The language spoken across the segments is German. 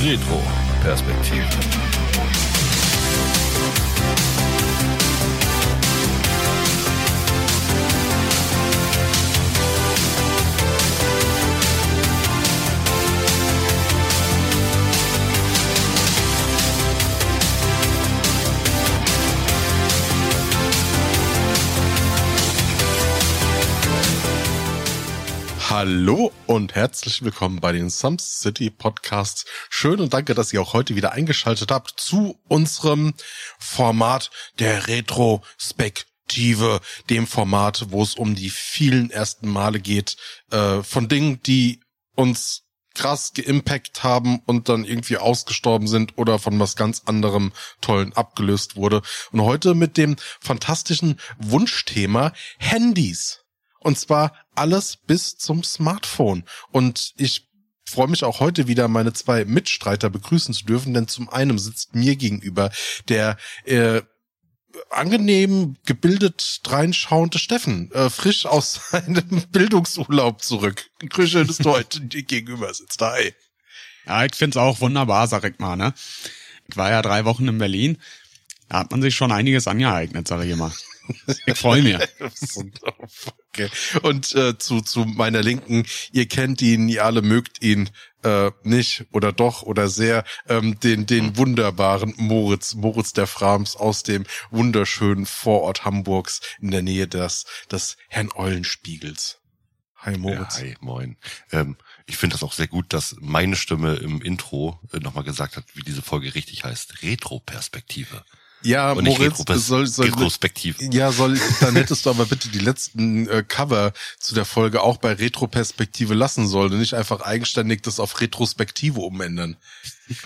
Retro Perspektive. Hallo und herzlich willkommen bei den Some City Podcasts. Schön und danke, dass ihr auch heute wieder eingeschaltet habt zu unserem Format der Retrospektive, dem Format, wo es um die vielen ersten Male geht, äh, von Dingen, die uns krass geimpact haben und dann irgendwie ausgestorben sind oder von was ganz anderem Tollen abgelöst wurde. Und heute mit dem fantastischen Wunschthema Handys. Und zwar alles bis zum Smartphone. Und ich freue mich auch heute wieder, meine zwei Mitstreiter begrüßen zu dürfen, denn zum einen sitzt mir gegenüber der äh, angenehm gebildet reinschauende Steffen, äh, frisch aus seinem Bildungsurlaub zurück. Grüße, dass du heute dir gegenüber sitzt. Hi. Ja, ich find's auch wunderbar, sag ich mal, ne? Ich war ja drei Wochen in Berlin. Da hat man sich schon einiges angeeignet, sag ich immer. Ich freue mich. okay. Und äh, zu, zu meiner Linken, ihr kennt ihn, ihr alle mögt ihn äh, nicht oder doch oder sehr, ähm, den, den wunderbaren Moritz, Moritz der Frams aus dem wunderschönen Vorort Hamburgs in der Nähe des, des Herrn Eulenspiegels. Hi Moritz. Ja, hi, moin. Ähm, ich finde das auch sehr gut, dass meine Stimme im Intro äh, nochmal gesagt hat, wie diese Folge richtig heißt. Retro-Perspektive. Ja, Und nicht Moritz, Retropers- soll, soll, Retrospektiv. ja, soll, dann hättest du aber bitte die letzten äh, Cover zu der Folge auch bei Retroperspektive lassen sollen und nicht einfach eigenständig das auf Retrospektive umändern.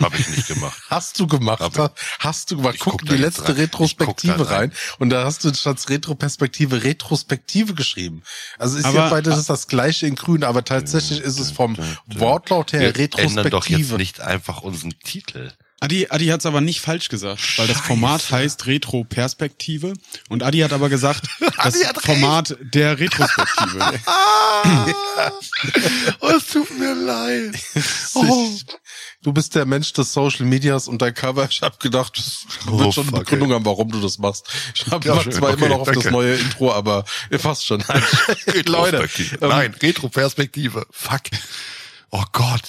Habe ich nicht gemacht. Hast du gemacht? Hab Hast du gemacht? Ich Guck guck die letzte rein. Retrospektive rein. rein. und da hast du statt Retroperspektive Retrospektive geschrieben. Also ist ja Aber- beides ist das gleiche in grün, aber tatsächlich ist es vom Wortlaut her Wir ändern doch jetzt Retrospektive. nicht einfach unseren Titel. Adi, Adi hat's aber nicht falsch gesagt, weil das Format heißt Retro-Perspektive und Adi hat aber gesagt, das hat recht. Format der Retrospektive. oh, es tut mir leid. Oh. Du bist der Mensch des Social Medias und dein Cover. Ich habe gedacht, das Oh, wird schon eine Begründung haben, warum du das machst. Ich habe Ja, zwar Okay, immer noch auf das danke. neue Intro, aber ihr fasst schon. Leute, ähm, Nein, Retroperspektive. Fuck. Oh Gott.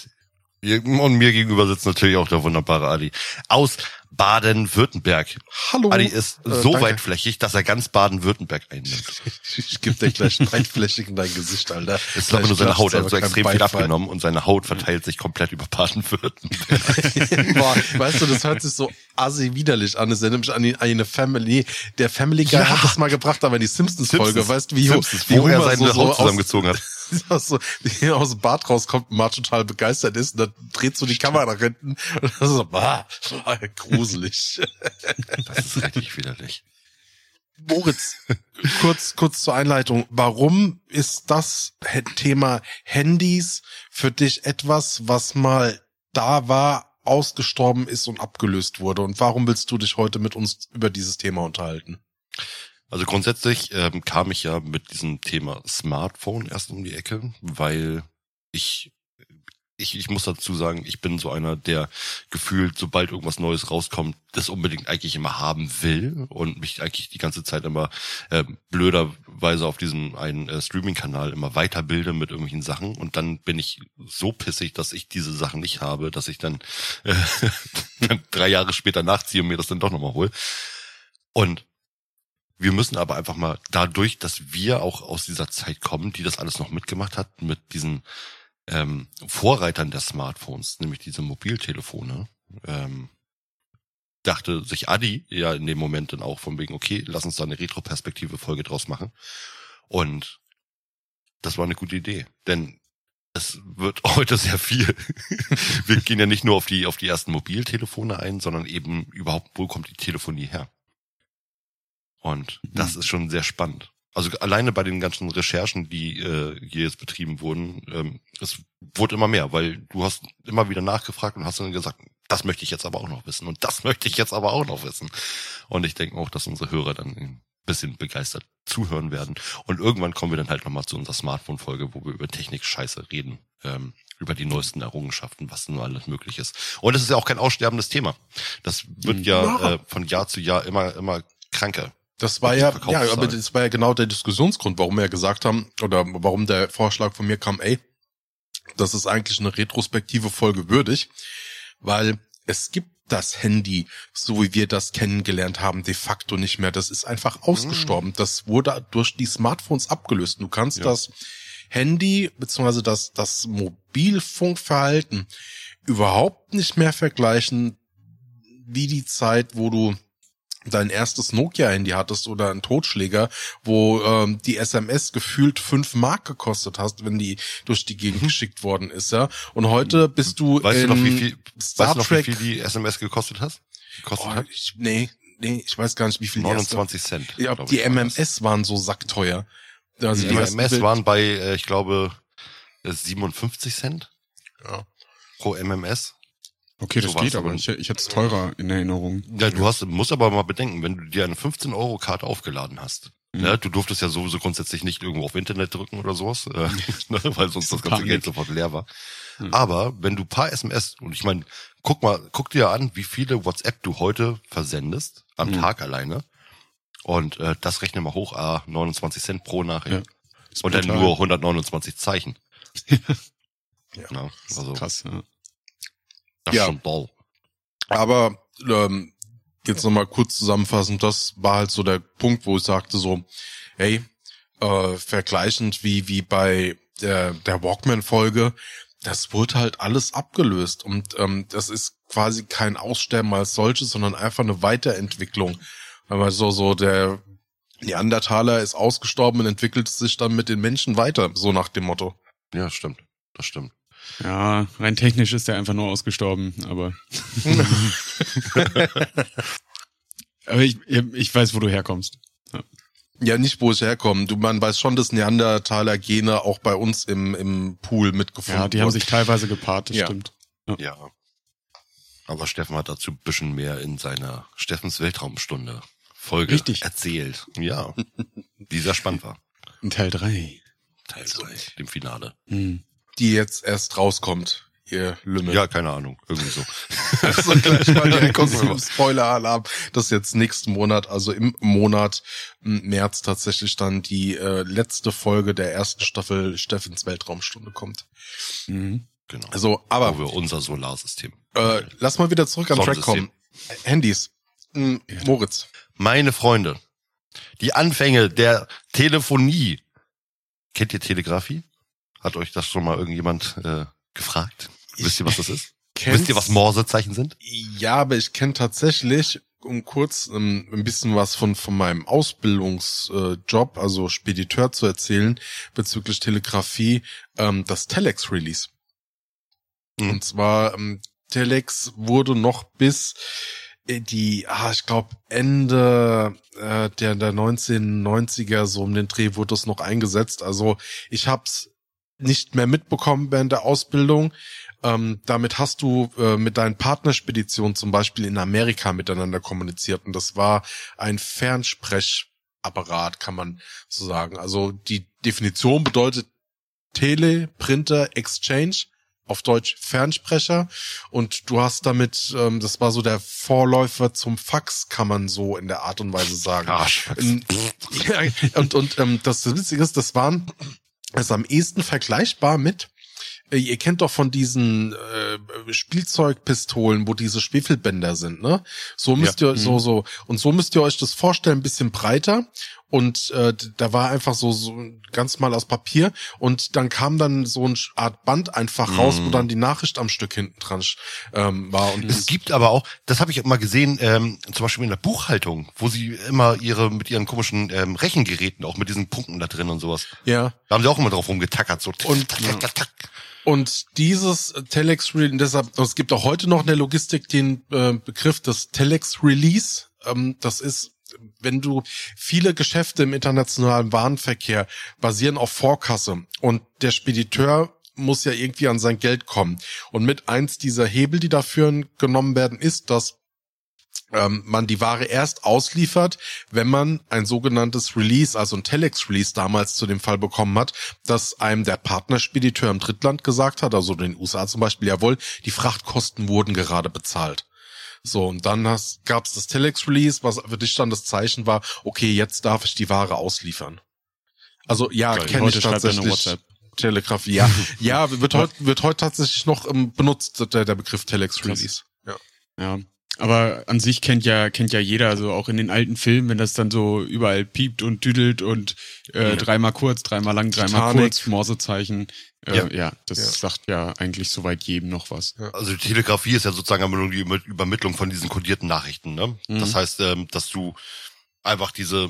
Und mir gegenüber sitzt natürlich auch der wunderbare Adi. Aus Baden-Württemberg. Hallo. Adi ist Äh, so danke. weitflächig, dass er ganz Baden-Württemberg einnimmt. Ich gebe dir gleich breitflächig in dein Gesicht, Alter. Es ist aber nur seine Haut, er hat so extrem viel Beifall. abgenommen und seine Haut verteilt sich komplett über Baden-Württemberg. Boah, weißt du, das hört sich so assi widerlich an. Es erinnert mich an die- eine Family. Der Family Guy Ja. hat das mal gebracht, aber in die Simpsons-Folge, Simpsons. weißt du, wie, Simpsons, wie wo er seine so, Haut zusammengezogen hat. aus, so, wie er aus dem Bad rauskommt und mal total begeistert ist und dann dreht so die Kamera nach hinten und das ist so, bah, gruselig. Das ist richtig widerlich. Moritz, kurz, kurz zur Einleitung. Warum ist das He- Thema Handys für dich etwas, was mal da war, ausgestorben ist und abgelöst wurde? Und warum willst du dich heute mit uns über dieses Thema unterhalten? Also grundsätzlich ähm, kam ich ja mit diesem Thema Smartphone erst um die Ecke, weil ich, ich, ich muss dazu sagen, ich bin so einer, der gefühlt, sobald irgendwas Neues rauskommt, das unbedingt eigentlich immer haben will und mich eigentlich die ganze Zeit immer äh, blöderweise auf diesem einen äh, Streaming-Kanal immer weiterbilde mit irgendwelchen Sachen und dann bin ich so pissig, dass ich diese Sachen nicht habe, dass ich dann, äh, drei Jahre später nachziehe und mir das dann doch nochmal hole. Und wir müssen aber einfach mal dadurch, dass wir auch aus dieser Zeit kommen, die das alles noch mitgemacht hat, mit diesen ähm, Vorreitern der Smartphones, nämlich diese Mobiltelefone, ähm, dachte sich Adi ja in dem Moment dann auch von wegen, okay, lass uns da eine Retroperspektive-Folge draus machen. Und das war eine gute Idee, denn es wird heute sehr viel. Wir gehen ja nicht nur auf die, auf die ersten Mobiltelefone ein, sondern eben überhaupt, wo kommt die Telefonie her? Und das ist schon sehr spannend. Also alleine bei den ganzen Recherchen, die äh, hier jetzt betrieben wurden, ähm, es wurde immer mehr, weil du hast immer wieder nachgefragt und hast dann gesagt, das möchte ich jetzt aber auch noch wissen und das möchte ich jetzt aber auch noch wissen. Und ich denke auch, dass unsere Hörer dann ein bisschen begeistert zuhören werden. Und irgendwann kommen wir dann halt nochmal zu unserer Smartphone-Folge, wo wir über Technik-Scheiße reden ähm, über die neuesten Errungenschaften, was nur alles möglich ist. Und es ist ja auch kein aussterbendes Thema. Das wird ja, Ja. Äh, von Jahr zu Jahr immer, immer kranker. Das war ja, ja, aber das war ja genau der Diskussionsgrund, warum wir ja gesagt haben, oder warum der Vorschlag von mir kam, ey, das ist eigentlich eine retrospektive Folge würdig, weil es gibt das Handy, so wie wir das kennengelernt haben, de facto nicht mehr. Das ist einfach ausgestorben. Das wurde durch die Smartphones abgelöst. Du kannst Ja. das Handy beziehungsweise das, das Mobilfunkverhalten überhaupt nicht mehr vergleichen wie die Zeit, wo du dein erstes Nokia-Handy hattest oder einen Totschläger, wo ähm, die SMS gefühlt fünf Mark gekostet hast, wenn die durch die Gegend geschickt worden ist, ja. Und heute bist du Mhm. Weißt in du noch, wie viel, Star weißt du noch, wie Trek. viel die SMS gekostet hast? Gekostet oh, hat? ich, nee, nee, ich weiß gar nicht, wie viel die erste- 29 Cent. Ja, die war das. MMS waren so sackteuer. Also Die ersten MMS Bild- waren bei, äh, ich glaube, äh, 57 Cent Ja. pro MMS. Okay, das So geht aber. Ich, ich hätte es teurer in Erinnerung. Ja, du hast, musst aber mal bedenken, wenn du dir eine 15-Euro-Karte aufgeladen hast, Mhm. ne, du durftest ja sowieso grundsätzlich nicht irgendwo auf Internet drücken oder sowas, äh, ne, weil sonst das ganze Panik. Geld sofort leer war. Mhm. Aber wenn du paar SMS, und ich meine, guck mal, guck dir an, wie viele WhatsApp du heute versendest, am Mhm. Tag alleine. Und äh, das rechne mal hoch, ah, 29 Cent pro Nachricht. Ja. Und dann nur 129 Zeichen. Ja. Ja, also Krass, ja. Das Ja. ist schon doll. Aber ähm, jetzt nochmal kurz zusammenfassend, das war halt so der Punkt, wo ich sagte so, hey, äh, vergleichend wie, wie bei der, der Walkman-Folge, das wurde halt alles abgelöst. Und ähm, das ist quasi kein Aussterben als solches, sondern einfach eine Weiterentwicklung. Aber so, so der Neandertaler ist ausgestorben und entwickelt sich dann mit den Menschen weiter, so nach dem Motto. Ja, stimmt. Das stimmt. Ja, rein technisch ist er einfach nur ausgestorben, aber. aber ich, ich weiß, wo du herkommst. Ja, nicht wo ich herkomme. Du, man weiß schon, dass Neandertaler-Gene auch bei uns im, im Pool mitgefunden Ja, die haben sich teilweise gepaart, das Ja. stimmt. Ja. Aber Steffen hat dazu ein bisschen mehr in seiner Steffens Weltraumstunde Folge Richtig. erzählt. Ja. Die sehr spannend war. Teil 3. Teil 3, dem Finale. Hm. Die jetzt erst rauskommt, ihr Lümmel. Ja, keine Ahnung. Irgendwie so. Also gleich mal direkt Spoiler-Alarm, dass jetzt nächsten Monat, also im Monat März tatsächlich dann die äh, letzte Folge der ersten Staffel Steffens Weltraumstunde kommt. Mhm. Genau. Also, aber Wo wir unser Solarsystem. äh, lass mal wieder zurück an Track kommen. Handys. M, Ja. Moritz. Meine Freunde, die Anfänge der Telefonie. Kennt ihr Telegrafie? Hat euch das schon mal irgendjemand äh, gefragt? Wisst ihr, was das ist? Wisst ihr, was Morsezeichen sind? Ja, aber ich kenne tatsächlich, um kurz ähm, ein bisschen was von, von meinem Ausbildungsjob, äh, also Spediteur zu erzählen, bezüglich Telegrafie, ähm, das Telex-Release. Mhm. Und zwar, ähm, Telex wurde noch bis äh, die, ah, ich glaube, Ende äh, der, der 1990er, so um den Dreh, wurde es noch eingesetzt. Also ich hab's nicht mehr mitbekommen während der Ausbildung. Ähm, damit hast du äh, mit deinen Partnerspeditionen zum Beispiel in Amerika miteinander kommuniziert. Und das war ein Fernsprechapparat, kann man so sagen. Also die Definition bedeutet Tele, Printer, Exchange, auf Deutsch Fernsprecher. Und du hast damit, ähm, das war so der Vorläufer zum Fax, kann man so in der Art und Weise sagen. Arsch. Ja, und und ähm, das Witzige ist, das waren ist am ehesten vergleichbar mit äh, Ihr kennt doch von diesen äh, Spielzeugpistolen, wo diese Schwefelbänder sind, ne? So müsst ihr so so und so müsst ihr euch das vorstellen, ein bisschen breiter und äh, da war einfach so so ganz mal aus Papier. Und dann kam dann so eine Art Band einfach raus, wo dann die Nachricht am Stück hinten dran ähm, war. Und Es gibt aber auch, das habe ich immer gesehen, ähm, zum Beispiel in der Buchhaltung, wo sie immer ihre mit ihren komischen ähm, Rechengeräten, auch mit diesen Punkten da drin und sowas, ja. Da haben sie auch immer drauf rumgetackert, so Und- tack, tack, tack, tack. Und dieses Telex Release, deshalb, es gibt auch heute noch in der Logistik den äh, Begriff des Telex Release. Ähm, das ist, wenn du viele Geschäfte im internationalen Warenverkehr basieren auf Vorkasse und der Spediteur muss ja irgendwie an sein Geld kommen. Und mit eins dieser Hebel, die dafür genommen werden, ist, dass ähm, man die Ware erst ausliefert, wenn man ein sogenanntes Release, also ein Telex-Release damals zu dem Fall bekommen hat, dass einem der Partnerspediteur im Drittland gesagt hat, also den USA zum Beispiel, jawohl, die Frachtkosten wurden gerade bezahlt. So, und dann gab es das Telex-Release, was für dich dann das Zeichen war, okay, jetzt darf ich die Ware ausliefern. Also ja, kenne ich tatsächlich. Telegrafie, ja. ja, wird heute wird heute tatsächlich noch ähm, benutzt, der, der Begriff Telex-Release. Ja. ja. Aber an sich kennt ja, kennt ja jeder, also auch in den alten Filmen, wenn das dann so überall piept und düdelt und äh, ja. dreimal kurz, dreimal lang, dreimal Titanic. kurz, Morsezeichen. Äh, ja. ja, das ja. sagt ja eigentlich soweit jedem noch was. Also die Telegrafie ist ja sozusagen die Übermittlung von diesen kodierten Nachrichten. Ne? Mhm. Das heißt, ähm, dass du einfach diese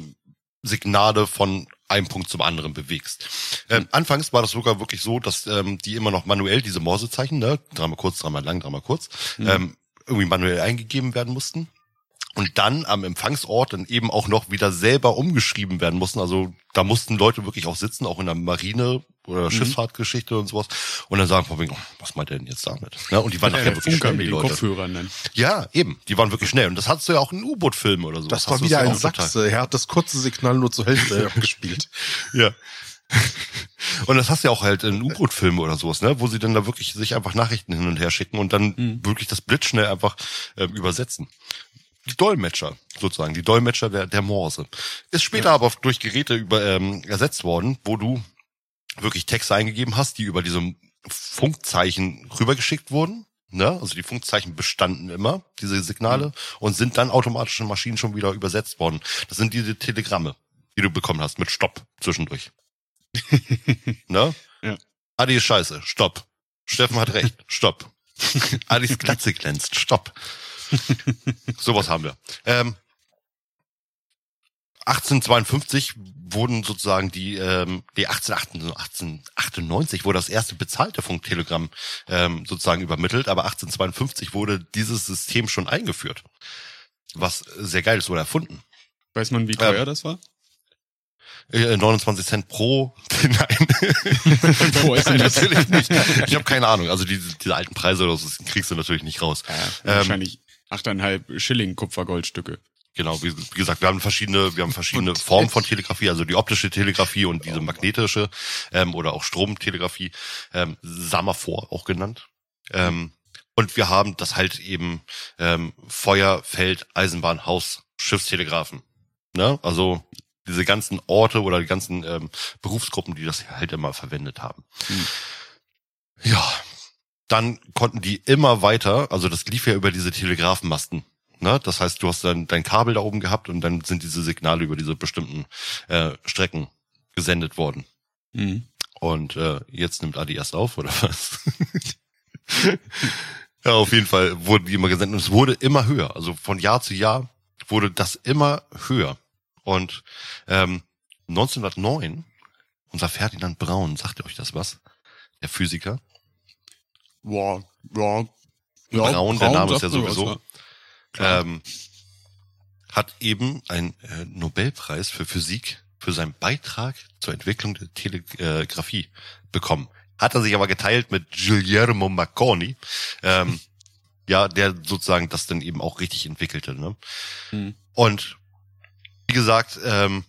Signale von einem Punkt zum anderen bewegst. Ähm, mhm. Anfangs war das sogar wirklich so, dass ähm, die immer noch manuell diese Morsezeichen, ne, dreimal kurz, dreimal lang, dreimal kurz, mhm. ähm, irgendwie manuell eingegeben werden mussten und dann am Empfangsort dann eben auch noch wieder selber umgeschrieben werden mussten. Also da mussten Leute wirklich auch sitzen, auch in der Marine oder mhm. Schifffahrtgeschichte und sowas. Und dann sagen, oh, was meint er denn jetzt damit? Ja, und die waren nachher wirklich schnell, die Leute. Kopfhörern dann. Ja, eben. Die waren wirklich schnell. Und das hattest du ja auch in U-Boot-Filmen oder so. Das war wieder ein Sachse. Er hat das kurze Signal nur zur Hälfte gespielt. Ja. Und das hast du ja auch halt in U-Boot-Filmen oder sowas, ne, wo sie dann da wirklich sich einfach Nachrichten hin und her schicken und dann mhm. wirklich das blitzschnell einfach äh, übersetzen die Dolmetscher sozusagen, die Dolmetscher der, der Morse. Ist später ja. aber durch Geräte über, ähm, ersetzt worden, wo du wirklich Texte eingegeben hast, die über diese Funkzeichen rübergeschickt wurden. Ne? Also die Funkzeichen bestanden immer, diese Signale, mhm. und sind dann automatisch in Maschinen schon wieder übersetzt worden. Das sind diese Telegramme, die du bekommen hast, mit Stopp zwischendurch. Ne? Ja. Adi ist scheiße, Stopp. Steffen hat recht, Stopp. Adis Glatze glänzt, Stopp. Sowas haben wir. Ähm, 1852 wurden sozusagen die, ähm, die 1898 wurde das erste bezahlte Funktelegramm ähm, sozusagen übermittelt, aber 1852 wurde dieses System schon eingeführt. Was sehr geil ist, oder erfunden. Weiß man, wie teuer ähm, das war? 29 äh, Cent pro. Nein. Denn das? natürlich nicht. Ich habe keine Ahnung. Also diese, diese alten Preise oder so kriegst du natürlich nicht raus. Ja, wahrscheinlich achteinhalb Schilling Kupfergoldstücke. Genau, wie, wie, gesagt, wir haben verschiedene, wir haben verschiedene und Formen von Telegrafie, also die optische Telegrafie und diese magnetische ähm, oder auch Stromtelegrafie, ähm, Samaphor auch genannt. Ähm, und wir haben das halt eben ähm, Feuer, Feld, Eisenbahn, Haus, Schiffstelegrafen. Ne? Also diese ganzen Orte oder die ganzen ähm, Berufsgruppen, die das halt immer verwendet haben. Hm. Ja, dann konnten die immer weiter, also das lief ja über diese Telegrafenmasten. Ne? Das heißt, du hast dann dein Kabel da oben gehabt und dann sind diese Signale über diese bestimmten äh, Strecken gesendet worden. Mhm. Und äh, jetzt nimmt Adi erst auf, oder was? ja, auf jeden Fall wurden die immer gesendet und es wurde immer höher. Also von Jahr zu Jahr wurde das immer höher. Und ähm, 1909, unser Ferdinand Braun, sagt ihr euch das was? Der Physiker, ja, ja. ja Braun, der Name ist ja sowieso. Ähm, hat eben einen äh, Nobelpreis für Physik für seinen Beitrag zur Entwicklung der Telegrafie bekommen. Hat er sich aber geteilt mit Guillermo Marconi, ähm, ja, der sozusagen das dann eben auch richtig entwickelte. Ne? Mhm. Und wie gesagt, ähm,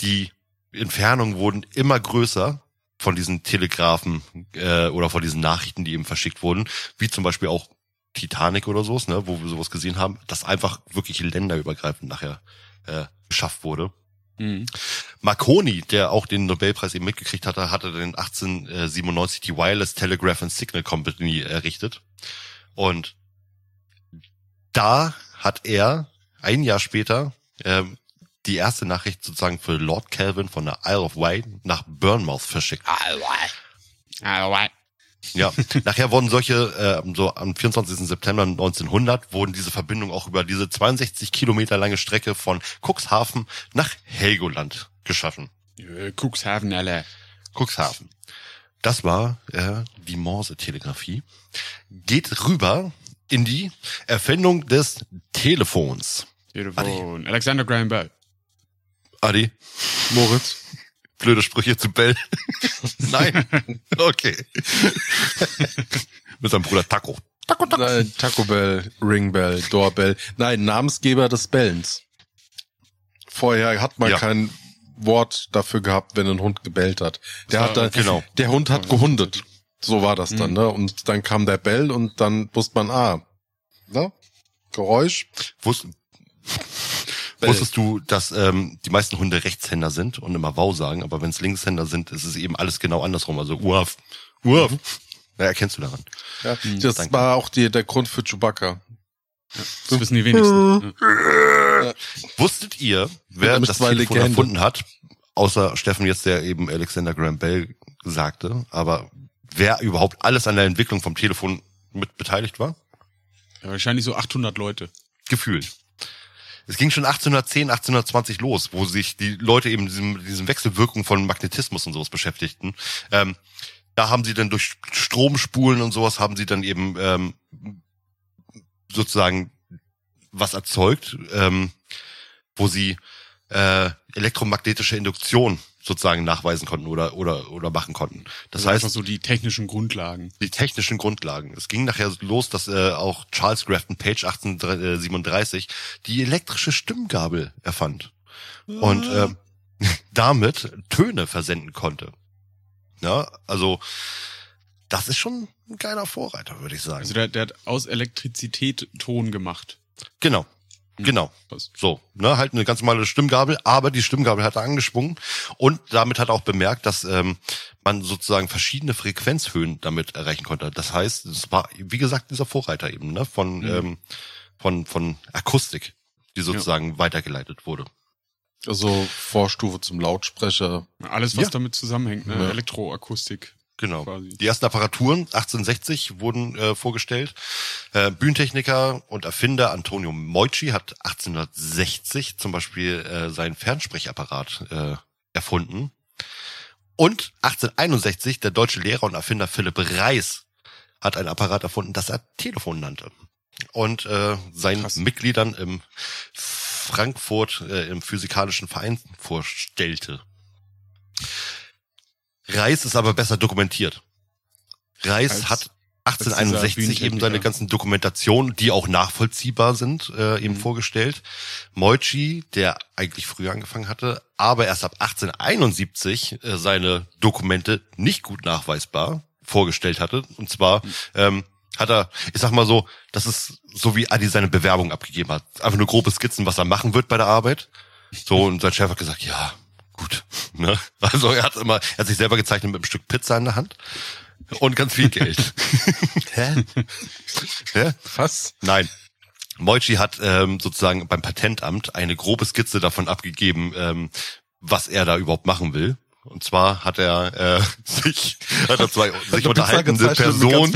die Entfernungen wurden immer größer von diesen Telegrafen äh, oder von diesen Nachrichten, die eben verschickt wurden, wie zum Beispiel auch Titanic oder sowas, ne, wo wir sowas gesehen haben, das einfach wirklich länderübergreifend nachher äh, geschafft wurde. Mhm. Marconi, der auch den Nobelpreis eben mitgekriegt hatte, hatte dann 1897 die Wireless Telegraph and Signal Company errichtet. Und da hat er ein Jahr später ähm, die erste Nachricht sozusagen für Lord Kelvin von der Isle of Wight nach Bournemouth verschickt. Isle of Wight. Isle of Wight. Ja, nachher wurden solche, äh, so am 24. September 1900 wurden diese Verbindungen auch über diese 62 Kilometer lange Strecke von Cuxhaven nach Helgoland geschaffen. Äh, Cuxhaven, alle. Cuxhaven. Das war äh, die Morse-Telegrafie. Geht rüber in die Erfindung des Telefons. Telefon. Alexander Graham Bell. Adi. Moritz. Blöde Sprüche zu Bell. Nein. Okay. Mit seinem Bruder Taco. Taco, Taco. Nein, Taco Bell, Ringbell, Doorbell. Nein, Namensgeber des Bellens. Vorher hat man ja. kein Wort dafür gehabt, wenn ein Hund gebellt hat. Der hat dann, genau. der Hund hat gehundet. So war das dann, mhm. ne? Und dann kam der Bell und dann wusste man, ah, ne? Geräusch. Wusst, wusstest du, dass ähm, die meisten Hunde Rechtshänder sind und immer Wow sagen, aber wenn es Linkshänder sind, ist es eben alles genau andersrum. Also Uaf, Uaf. Mhm. Ja, erkennst du daran. Ja, mhm, das danke. war auch die, der Grund für Chewbacca. Ja, das wissen die wenigsten. Ja. Wusstet ihr, wer das Telefon Legende. erfunden hat? Außer Steffen jetzt, der eben Alexander Graham Bell sagte. Aber wer überhaupt alles an der Entwicklung vom Telefon mit beteiligt war? Ja, wahrscheinlich so 800 Leute. Gefühlt. Es ging schon 1810, 1820 los, wo sich die Leute eben diesem, diesem Wechselwirkung von Magnetismus und sowas beschäftigten. Ähm, da haben sie dann durch Stromspulen und sowas haben sie dann eben ähm, sozusagen was erzeugt, ähm, wo sie äh, elektromagnetische Induktion sozusagen nachweisen konnten oder oder oder machen konnten. Das also heißt so die technischen Grundlagen. Die technischen Grundlagen. Es ging nachher los, dass äh, auch Charles Grafton Page 1837 die elektrische Stimmgabel erfand und äh, damit Töne versenden konnte. Ja, also das ist schon ein geiler Vorreiter, würde ich sagen. Also der, der hat aus Elektrizität Ton gemacht. Genau. Hm. Genau. So, ne, halt eine ganz normale Stimmgabel, aber die Stimmgabel hat er angesprungen und damit hat er auch bemerkt, dass ähm, man sozusagen verschiedene Frequenzhöhen damit erreichen konnte. Das heißt, es war, wie gesagt, dieser Vorreiter eben, ne, von, mhm. ähm, von, von Akustik, die sozusagen ja. weitergeleitet wurde. Also Vorstufe zum Lautsprecher. Alles, was ja. damit zusammenhängt, ne? Ja. Elektroakustik. Genau. Quasi. Die ersten Apparaturen 1860 wurden äh, vorgestellt. Äh, Bühnentechniker und Erfinder Antonio Moici hat 1860 zum Beispiel äh, seinen Fernsprechapparat äh, erfunden. Und 1861 der deutsche Lehrer und Erfinder Philipp Reis hat ein Apparat erfunden, das er Telefon nannte. Und äh, seinen Krass. Mitgliedern im Frankfurt äh, im physikalischen Verein vorstellte. Reis ist aber besser dokumentiert. Reis als, hat 1861 eben seine ganzen Dokumentationen, die auch nachvollziehbar sind, äh, eben mhm. vorgestellt. Moichi, der eigentlich früher angefangen hatte, aber erst ab 1871 äh, seine Dokumente nicht gut nachweisbar vorgestellt hatte. Und zwar mhm. ähm, hat er, ich sag mal so, das ist so wie Adi seine Bewerbung abgegeben hat. Einfach nur grobe Skizzen, was er machen wird bei der Arbeit. So, und sein Chef hat gesagt, ja, gut. Ne? Also er hat immer, er hat sich selber gezeichnet mit einem Stück Pizza in der Hand und ganz viel Geld. Hä? Hä? Was? Nein. Moichi hat ähm, sozusagen beim Patentamt eine grobe Skizze davon abgegeben, ähm, was er da überhaupt machen will. Und zwar hat er äh, sich, hat er zwei sich unterhaltende Personen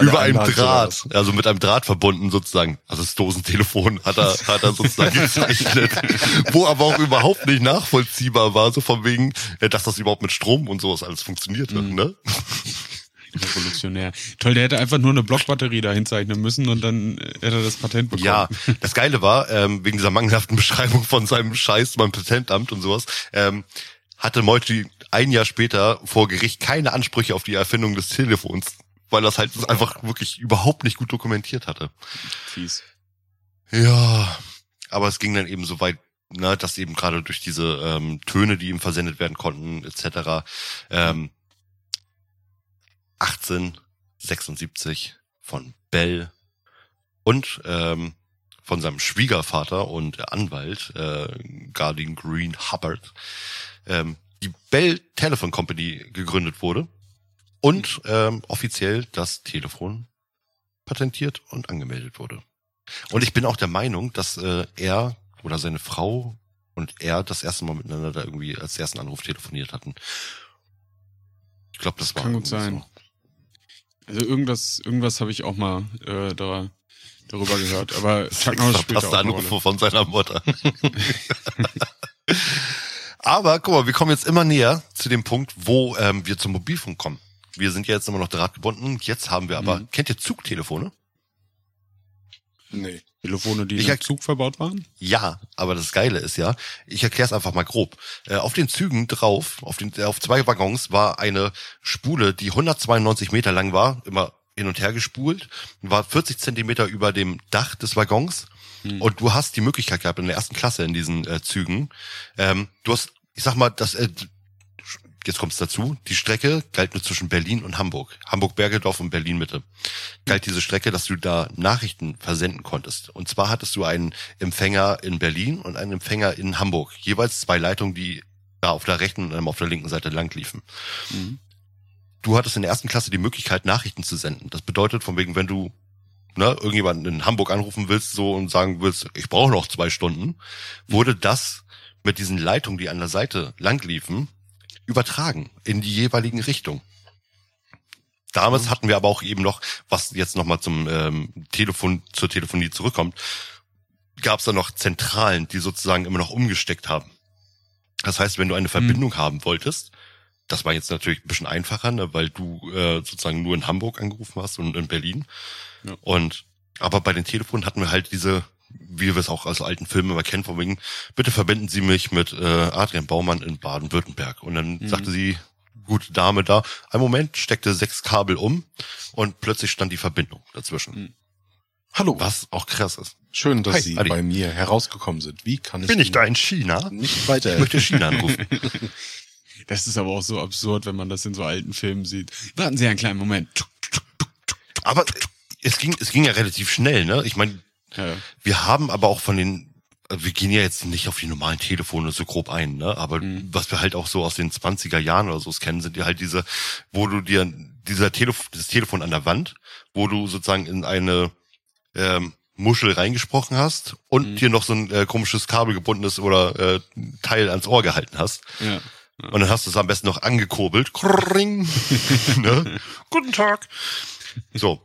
über einen Draht, also mit einem Draht verbunden sozusagen, also das Dosentelefon hat er, hat er sozusagen gezeichnet, wo aber auch überhaupt nicht nachvollziehbar war, so von wegen, äh, dass das überhaupt mit Strom und sowas alles funktioniert mhm. ne? Revolutionär. Toll, der hätte einfach nur eine Blockbatterie da hinzeichnen müssen und dann hätte er das Patent bekommen. Ja, das Geile war, ähm, wegen dieser mangelhaften Beschreibung von seinem Scheiß beim Patentamt und sowas, ähm, hatte Moichi ein Jahr später vor Gericht keine Ansprüche auf die Erfindung des Telefons, weil das halt einfach wirklich überhaupt nicht gut dokumentiert hatte. Fies. Ja, aber es ging dann eben so weit, ne, dass eben gerade durch diese ähm, Töne, die ihm versendet werden konnten, etc. Ähm, 1876 von Bell und ähm, von seinem Schwiegervater und Anwalt äh, Guardian Green Hubbard ähm, die Bell Telephone Company gegründet wurde und ähm, offiziell das Telefon patentiert und angemeldet wurde. Und ich bin auch der Meinung, dass äh, er oder seine Frau und er das erste Mal miteinander da irgendwie als ersten Anruf telefoniert hatten. Ich glaube, das war kann gut sein. So. Also irgendwas, irgendwas habe ich auch mal äh, da, darüber gehört. Aber Chuck Norris spielt auch Anrufe von seiner Mutter. Aber guck mal, wir kommen jetzt immer näher zu dem Punkt, wo ähm, wir zum Mobilfunk kommen. Wir sind ja jetzt immer noch drahtgebunden. Jetzt haben wir aber, mhm. kennt ihr Zugtelefone? Nee. Telefone, die ich im Zug verbaut waren? Ja, aber das Geile ist ja, ich erkläre es einfach mal grob. Äh, auf den Zügen drauf, auf, den, auf zwei Waggons war eine Spule, die 192 Meter lang war, immer hin und her gespult, war 40 Zentimeter über dem Dach des Waggons hm. und du hast die Möglichkeit gehabt in der ersten Klasse in diesen äh, Zügen, ähm, du hast, ich sag mal, das, äh, jetzt kommt es dazu, die Strecke galt nur zwischen Berlin und Hamburg. Hamburg-Bergedorf und Berlin-Mitte. Galt diese Strecke, dass du da Nachrichten versenden konntest. Und zwar hattest du einen Empfänger in Berlin und einen Empfänger in Hamburg. Jeweils zwei Leitungen, die da auf der rechten und auf der linken Seite lang liefen. Mhm. Du hattest in der ersten Klasse die Möglichkeit, Nachrichten zu senden. Das bedeutet, von wegen, wenn du ne, irgendjemanden in Hamburg anrufen willst so und sagen willst, ich brauche noch zwei Stunden, wurde das mit diesen Leitungen, die an der Seite lang liefen, übertragen in die jeweiligen Richtungen. Damals mhm. hatten wir aber auch eben noch, was jetzt nochmal zum ähm, Telefon, zur Telefonie zurückkommt, gab es da noch Zentralen, die sozusagen immer noch umgesteckt haben. Das heißt, wenn du eine mhm. Verbindung mhm. haben wolltest, das war jetzt natürlich ein bisschen einfacher, ne, weil du äh, sozusagen nur in Hamburg angerufen hast und in Berlin. Ja. Und aber bei den Telefonen hatten wir halt diese wie wir es auch aus alten Filmen immer kennen, von wegen, bitte verbinden Sie mich mit äh, Adrian Baumann in Baden-Württemberg. Und dann mhm. sagte sie, gute Dame da, ein Moment, steckte sechs Kabel um und plötzlich stand die Verbindung dazwischen. Mhm. Hallo. Was auch krass ist. Schön, dass Hi, Sie Adi. bei mir herausgekommen sind. Wie kann ich Bin ich da in China? Nicht weiter. Ich möchte China anrufen. Das ist aber auch so absurd, wenn man das in so alten Filmen sieht. Warten Sie einen kleinen Moment. Aber es ging, es ging ja relativ schnell, ne? Ich meine, ja. Wir haben aber auch von den, wir gehen ja jetzt nicht auf die normalen Telefone so grob ein, ne? Aber mhm. was wir halt auch so aus den 20er Jahren oder so kennen, sind ja halt diese, wo du dir dieser Telefon, das Telefon an der Wand, wo du sozusagen in eine ähm, Muschel reingesprochen hast und mhm. dir noch so ein äh, komisches Kabel gebundenes oder äh, Teil ans Ohr gehalten hast. Ja. Ja. Und dann hast du es am besten noch angekurbelt. ne? Guten Tag. So.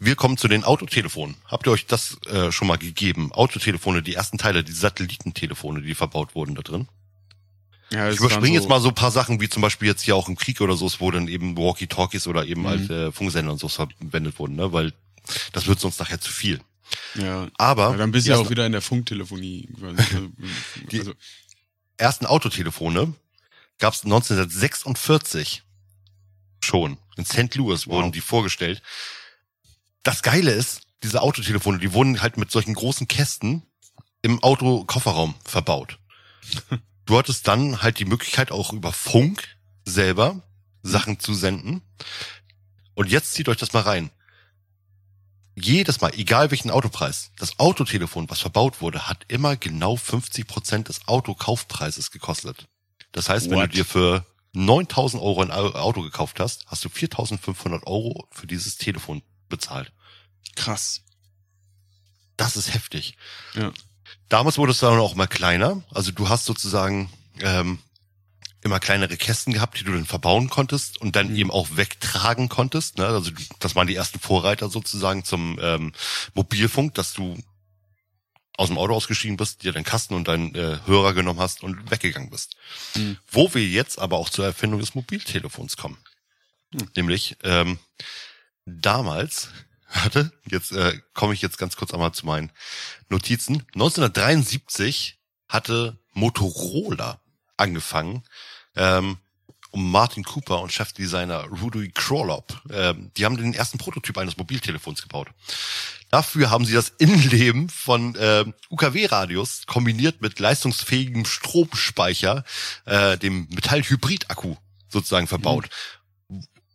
Wir kommen zu den Autotelefonen. Habt ihr euch das äh, schon mal gegeben? Autotelefone, die ersten Teile, die Satellitentelefone, die verbaut wurden da drin? Ja, ich überspringe so jetzt mal so ein paar Sachen, wie zum Beispiel jetzt hier auch im Krieg oder so, wo dann eben Walkie-Talkies oder eben mhm. halt äh, Funksender und so verwendet wurden, ne? weil das wird sonst nachher zu viel. Ja. Aber. Ja, dann bist du ja auch wieder in der Funktelefonie. Also, die also. ersten Autotelefone gab es 1946 schon. In St. Louis wow. wurden die vorgestellt das Geile ist, diese Autotelefone, die wurden halt mit solchen großen Kästen im Autokofferraum verbaut. Du hattest dann halt die Möglichkeit auch über Funk selber Sachen zu senden. Und jetzt zieht euch das mal rein. Jedes Mal, egal welchen Autopreis, das Autotelefon, was verbaut wurde, hat immer genau 50 Prozent des Autokaufpreises gekostet. Das heißt, What? wenn du dir für 9000 Euro ein Auto gekauft hast, hast du 4500 Euro für dieses Telefon bezahlt. Krass. Das ist heftig. Ja. Damals wurde es dann auch mal kleiner. Also du hast sozusagen ähm, immer kleinere Kästen gehabt, die du dann verbauen konntest und dann mhm. eben auch wegtragen konntest. Ne? Also das waren die ersten Vorreiter sozusagen zum ähm, Mobilfunk, dass du aus dem Auto ausgestiegen bist, dir deinen Kasten und deinen äh, Hörer genommen hast und weggegangen bist. Mhm. Wo wir jetzt aber auch zur Erfindung des Mobiltelefons kommen. Mhm. Nämlich ähm, damals Warte, jetzt äh, komme ich jetzt ganz kurz einmal zu meinen Notizen. 1973 hatte Motorola angefangen, ähm, um Martin Cooper und Chefdesigner Rudy Krolop. Ähm, die haben den ersten Prototyp eines Mobiltelefons gebaut. Dafür haben sie das Innenleben von äh, UKW-Radios kombiniert mit leistungsfähigem Stromspeicher, äh, dem Metallhybrid-Akku sozusagen verbaut. Mhm.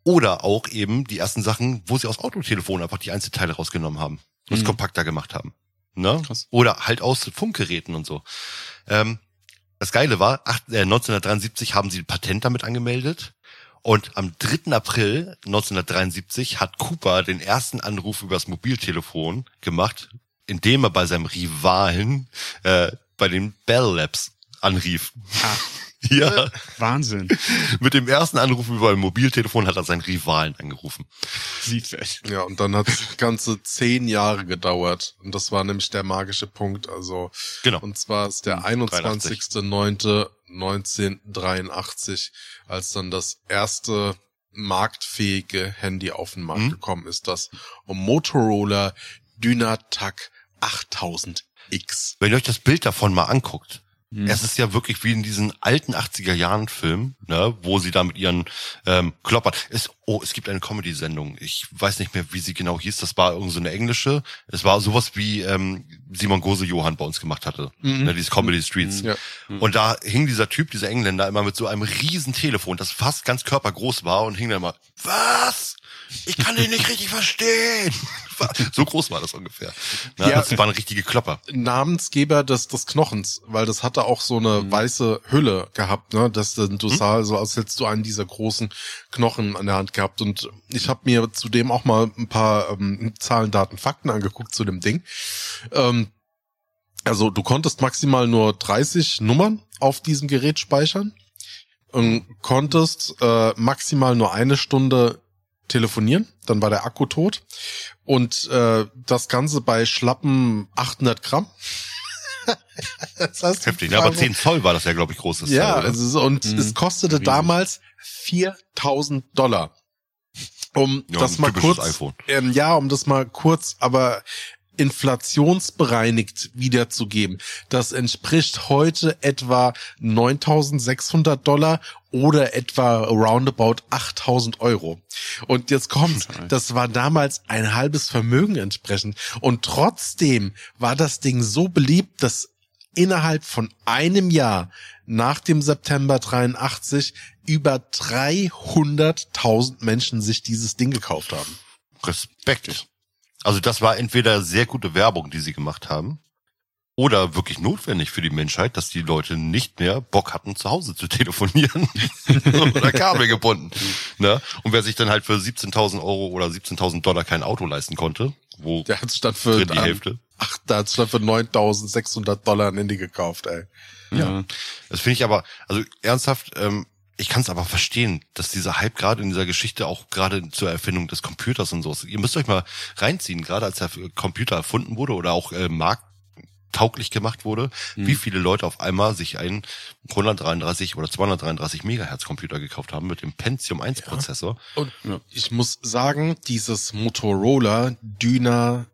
Oder auch eben die ersten Sachen, wo sie aus Autotelefonen einfach die Einzelteile rausgenommen haben und es mhm. kompakter gemacht haben. Ne? Krass. Oder halt aus Funkgeräten und so. Ähm, das Geile war, acht, äh, 1973 haben sie ein Patent damit angemeldet. Und am 3. April 1973 hat Cooper den ersten Anruf übers Mobiltelefon gemacht, indem er bei seinem Rivalen äh, bei den Bell Labs anrief. Ah. Ja. Wahnsinn. Mit dem ersten Anruf über ein Mobiltelefon hat er seinen Rivalen angerufen. Sieht fest. Ja, und dann hat es ganze zehn Jahre gedauert. Und das war nämlich der magische Punkt. Also, genau. Und zwar ist der 21.09.1983, als dann das erste marktfähige Handy auf den Markt mhm. gekommen ist, das Motorola Dynatac 8000X. Wenn ihr euch das Bild davon mal anguckt, Mhm. Es ist ja wirklich wie in diesen alten 80er Jahren Filmen, ne, wo sie da mit ihren ähm, Kloppern. Es, oh, es gibt eine Comedy-Sendung. Ich weiß nicht mehr, wie sie genau hieß. Das war irgend so eine englische. Es war sowas wie ähm, Simon Gose Johann bei uns gemacht hatte. Mhm. Ne, dieses Comedy Streets. Mhm. Ja. Und da hing dieser Typ, dieser Engländer, immer mit so einem riesen Telefon, das fast ganz körpergroß war und hing da immer, was? Ich kann den nicht richtig verstehen. So groß war das ungefähr. Na, ja, das waren richtige Klopper. Namensgeber des, des Knochens, weil das hatte auch so eine mhm. weiße Hülle gehabt, ne? Das du mhm. sah so, als hättest du einen dieser großen Knochen an der Hand gehabt. Und ich habe mir zudem auch mal ein paar ähm, Zahlen, Daten, Fakten angeguckt zu dem Ding. Ähm, also du konntest maximal nur 30 Nummern auf diesem Gerät speichern und konntest äh, maximal nur eine Stunde telefonieren, dann war der Akku tot und äh, das Ganze bei schlappen 800 Gramm. das heißt, Heftig, ne? aber 10 Zoll war das ja, glaube ich, großes Ja, Teil, also, und mhm. es kostete Riesig. damals 4000 Dollar. Um ja, das mal kurz, ähm, ja, um das mal kurz, aber inflationsbereinigt wiederzugeben. Das entspricht heute etwa 9600 Dollar oder etwa roundabout 8000 Euro. Und jetzt kommt, das war damals ein halbes Vermögen entsprechend. Und trotzdem war das Ding so beliebt, dass innerhalb von einem Jahr nach dem September 83 über 300.000 Menschen sich dieses Ding gekauft haben. Respekt. Also das war entweder sehr gute Werbung, die sie gemacht haben, oder wirklich notwendig für die Menschheit, dass die Leute nicht mehr Bock hatten, zu Hause zu telefonieren oder Kabel gebunden. Ne? Und wer sich dann halt für 17.000 Euro oder 17.000 Dollar kein Auto leisten konnte, wo der hat statt für die Hälfte. Ach, da hat statt für 9.600 Dollar ein Handy gekauft, ey. Ja, ja. das finde ich aber, also ernsthaft, ähm, ich kann es aber verstehen, dass dieser Hype gerade in dieser Geschichte auch gerade zur Erfindung des Computers und so. Ihr müsst euch mal reinziehen, gerade als der Computer erfunden wurde oder auch äh, markttauglich gemacht wurde, mhm. wie viele Leute auf einmal sich einen 133 oder 233 Megahertz Computer gekauft haben mit dem Pentium 1 ja. Prozessor. Und ja. ich muss sagen, dieses Motorola Dyna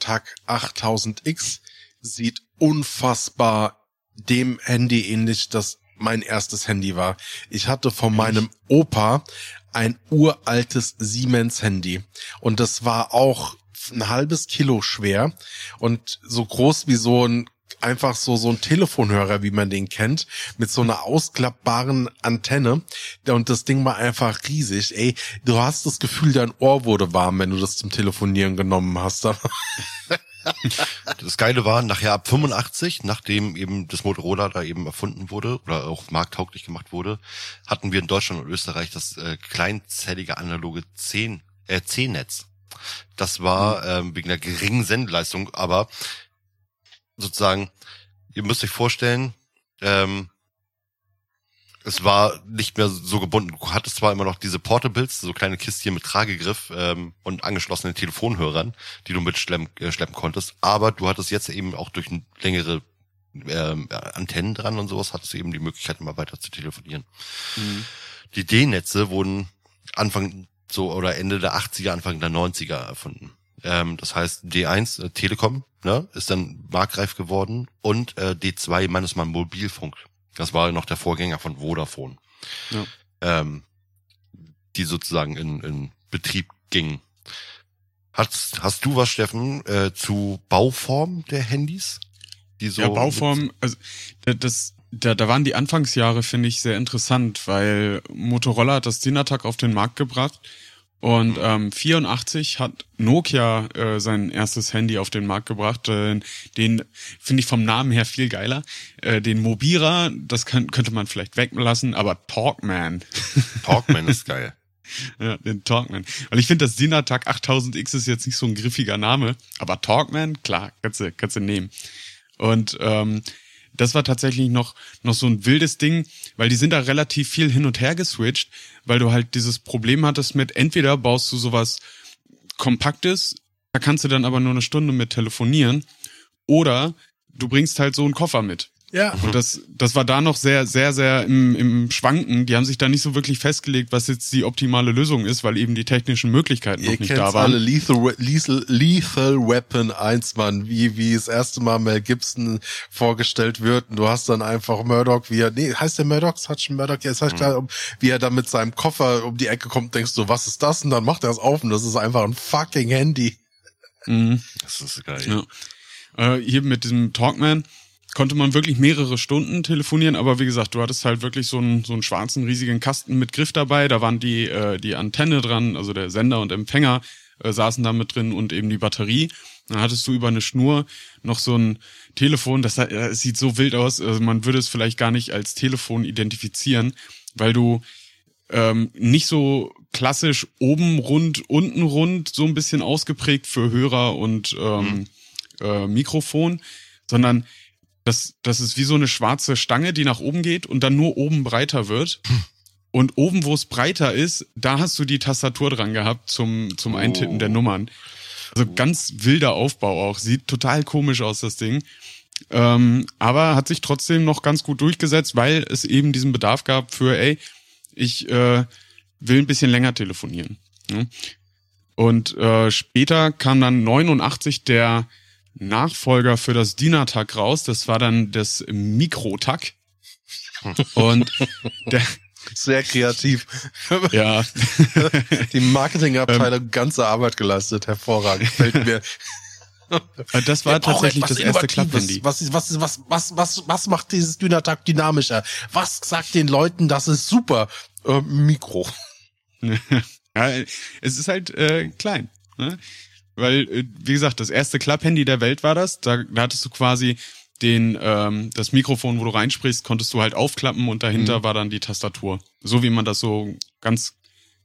TAC 8000X sieht unfassbar dem Handy ähnlich, das mein erstes Handy war. Ich hatte von meinem Opa ein uraltes Siemens Handy und das war auch ein halbes Kilo schwer und so groß wie so ein einfach so so ein Telefonhörer, wie man den kennt, mit so einer ausklappbaren Antenne. Und das Ding war einfach riesig. Ey, du hast das Gefühl, dein Ohr wurde warm, wenn du das zum Telefonieren genommen hast. das Geile war, nachher ab 85, nachdem eben das Motorola da eben erfunden wurde oder auch markttauglich gemacht wurde, hatten wir in Deutschland und Österreich das äh, kleinzellige analoge 10 äh, 10 Netz. Das war mhm. ähm, wegen der geringen Sendeleistung, aber sozusagen, ihr müsst euch vorstellen, ähm, es war nicht mehr so gebunden. Du hattest zwar immer noch diese Portables, so kleine Kistchen mit Tragegriff ähm, und angeschlossenen Telefonhörern, die du mitschleppen äh, schleppen konntest, aber du hattest jetzt eben auch durch längere ähm, Antennen dran und sowas, hattest du eben die Möglichkeit, immer weiter zu telefonieren. Mhm. Die D-Netze wurden Anfang so oder Ende der 80er, Anfang der 90er erfunden. Ähm, das heißt, D1 äh, Telekom ne, ist dann marktreif geworden und äh, D2 meines Mal Mobilfunk das war noch der Vorgänger von Vodafone. Ja. Ähm, die sozusagen in, in Betrieb ging. Hast, hast du was, Steffen, äh, zu Bauform der Handys? Die so ja, Bauform, also das, da, da waren die Anfangsjahre, finde ich, sehr interessant, weil Motorola hat das Dynatak auf den Markt gebracht und ähm, 84 hat Nokia äh, sein erstes Handy auf den Markt gebracht. Äh, den finde ich vom Namen her viel geiler. Äh, den Mobira, das kann, könnte man vielleicht weglassen, aber Talkman. Talkman ist geil. Ja, den Talkman. Weil ich finde, das Dynatak 8000X ist jetzt nicht so ein griffiger Name, aber Talkman, klar, kannst du, kannst du nehmen. Und ähm, das war tatsächlich noch, noch so ein wildes Ding, weil die sind da relativ viel hin und her geswitcht, weil du halt dieses Problem hattest mit, entweder baust du sowas Kompaktes, da kannst du dann aber nur eine Stunde mit telefonieren, oder du bringst halt so einen Koffer mit. Ja. Und das, das war da noch sehr, sehr, sehr im, im Schwanken. Die haben sich da nicht so wirklich festgelegt, was jetzt die optimale Lösung ist, weil eben die technischen Möglichkeiten Ihr noch nicht da waren. alle Lethal, Lethal, Lethal Weapon 1, Mann, wie, wie das erste Mal Mel Gibson vorgestellt wird. Und du hast dann einfach Murdoch, wie er, nee, heißt der Murdoch? Satch Murdoch? Ja, ist halt mhm. klar, wie er da mit seinem Koffer um die Ecke kommt, denkst du, was ist das? Und dann macht er es auf und das ist einfach ein fucking Handy. Mhm. Das ist geil. Ja. Äh, hier mit diesem Talkman konnte man wirklich mehrere Stunden telefonieren, aber wie gesagt, du hattest halt wirklich so einen, so einen schwarzen, riesigen Kasten mit Griff dabei, da waren die, äh, die Antenne dran, also der Sender und Empfänger äh, saßen da mit drin und eben die Batterie. Dann hattest du über eine Schnur noch so ein Telefon, das, das sieht so wild aus, also man würde es vielleicht gar nicht als Telefon identifizieren, weil du ähm, nicht so klassisch oben rund, unten rund, so ein bisschen ausgeprägt für Hörer und ähm, mhm. äh, Mikrofon, sondern das, das ist wie so eine schwarze Stange, die nach oben geht und dann nur oben breiter wird. Und oben, wo es breiter ist, da hast du die Tastatur dran gehabt zum, zum Eintippen oh. der Nummern. Also ganz wilder Aufbau auch. Sieht total komisch aus, das Ding. Ähm, aber hat sich trotzdem noch ganz gut durchgesetzt, weil es eben diesen Bedarf gab für, ey, ich äh, will ein bisschen länger telefonieren. Ne? Und äh, später kam dann 89 der Nachfolger für das Dynatag raus. Das war dann das Mikrotag. Und der, sehr kreativ. Ja. Die Marketingabteilung ähm, ganze Arbeit geleistet. Hervorragend. Fällt mir. Das war tatsächlich das erste Klapphandy. Was, was, was, was, was, was macht dieses Dynatag dynamischer? Was sagt den Leuten, das ist super? Äh, Mikro. ja, es ist halt äh, klein. Ne? Weil, äh, wie gesagt, das erste Klapphandy der Welt war das. Da, da hattest du quasi den ähm, das Mikrofon, wo du reinsprichst, konntest du halt aufklappen und dahinter mhm. war dann die Tastatur. So wie man das so ganz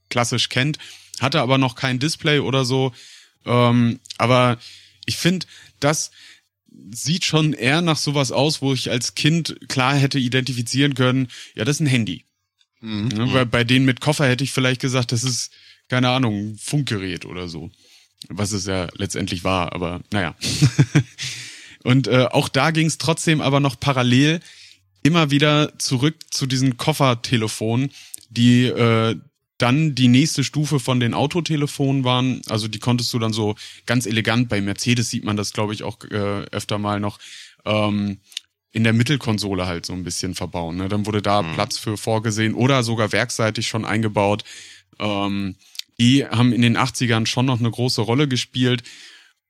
klassisch kennt. Hatte aber noch kein Display oder so. Ähm, aber ich finde, das sieht schon eher nach sowas aus, wo ich als Kind klar hätte identifizieren können, ja, das ist ein Handy. Mhm. Ja, weil bei denen mit Koffer hätte ich vielleicht gesagt, das ist, keine Ahnung, ein Funkgerät oder so was es ja letztendlich war, aber naja. und äh, auch da ging es trotzdem aber noch parallel immer wieder zurück zu diesen Koffertelefonen, die äh, dann die nächste Stufe von den Autotelefonen waren. Also die konntest du dann so ganz elegant, bei Mercedes sieht man das, glaube ich, auch äh, öfter mal noch, ähm, in der Mittelkonsole halt so ein bisschen verbauen. Ne? Dann wurde da mhm. Platz für vorgesehen oder sogar werkseitig schon eingebaut. Ähm, die haben in den 80ern schon noch eine große Rolle gespielt.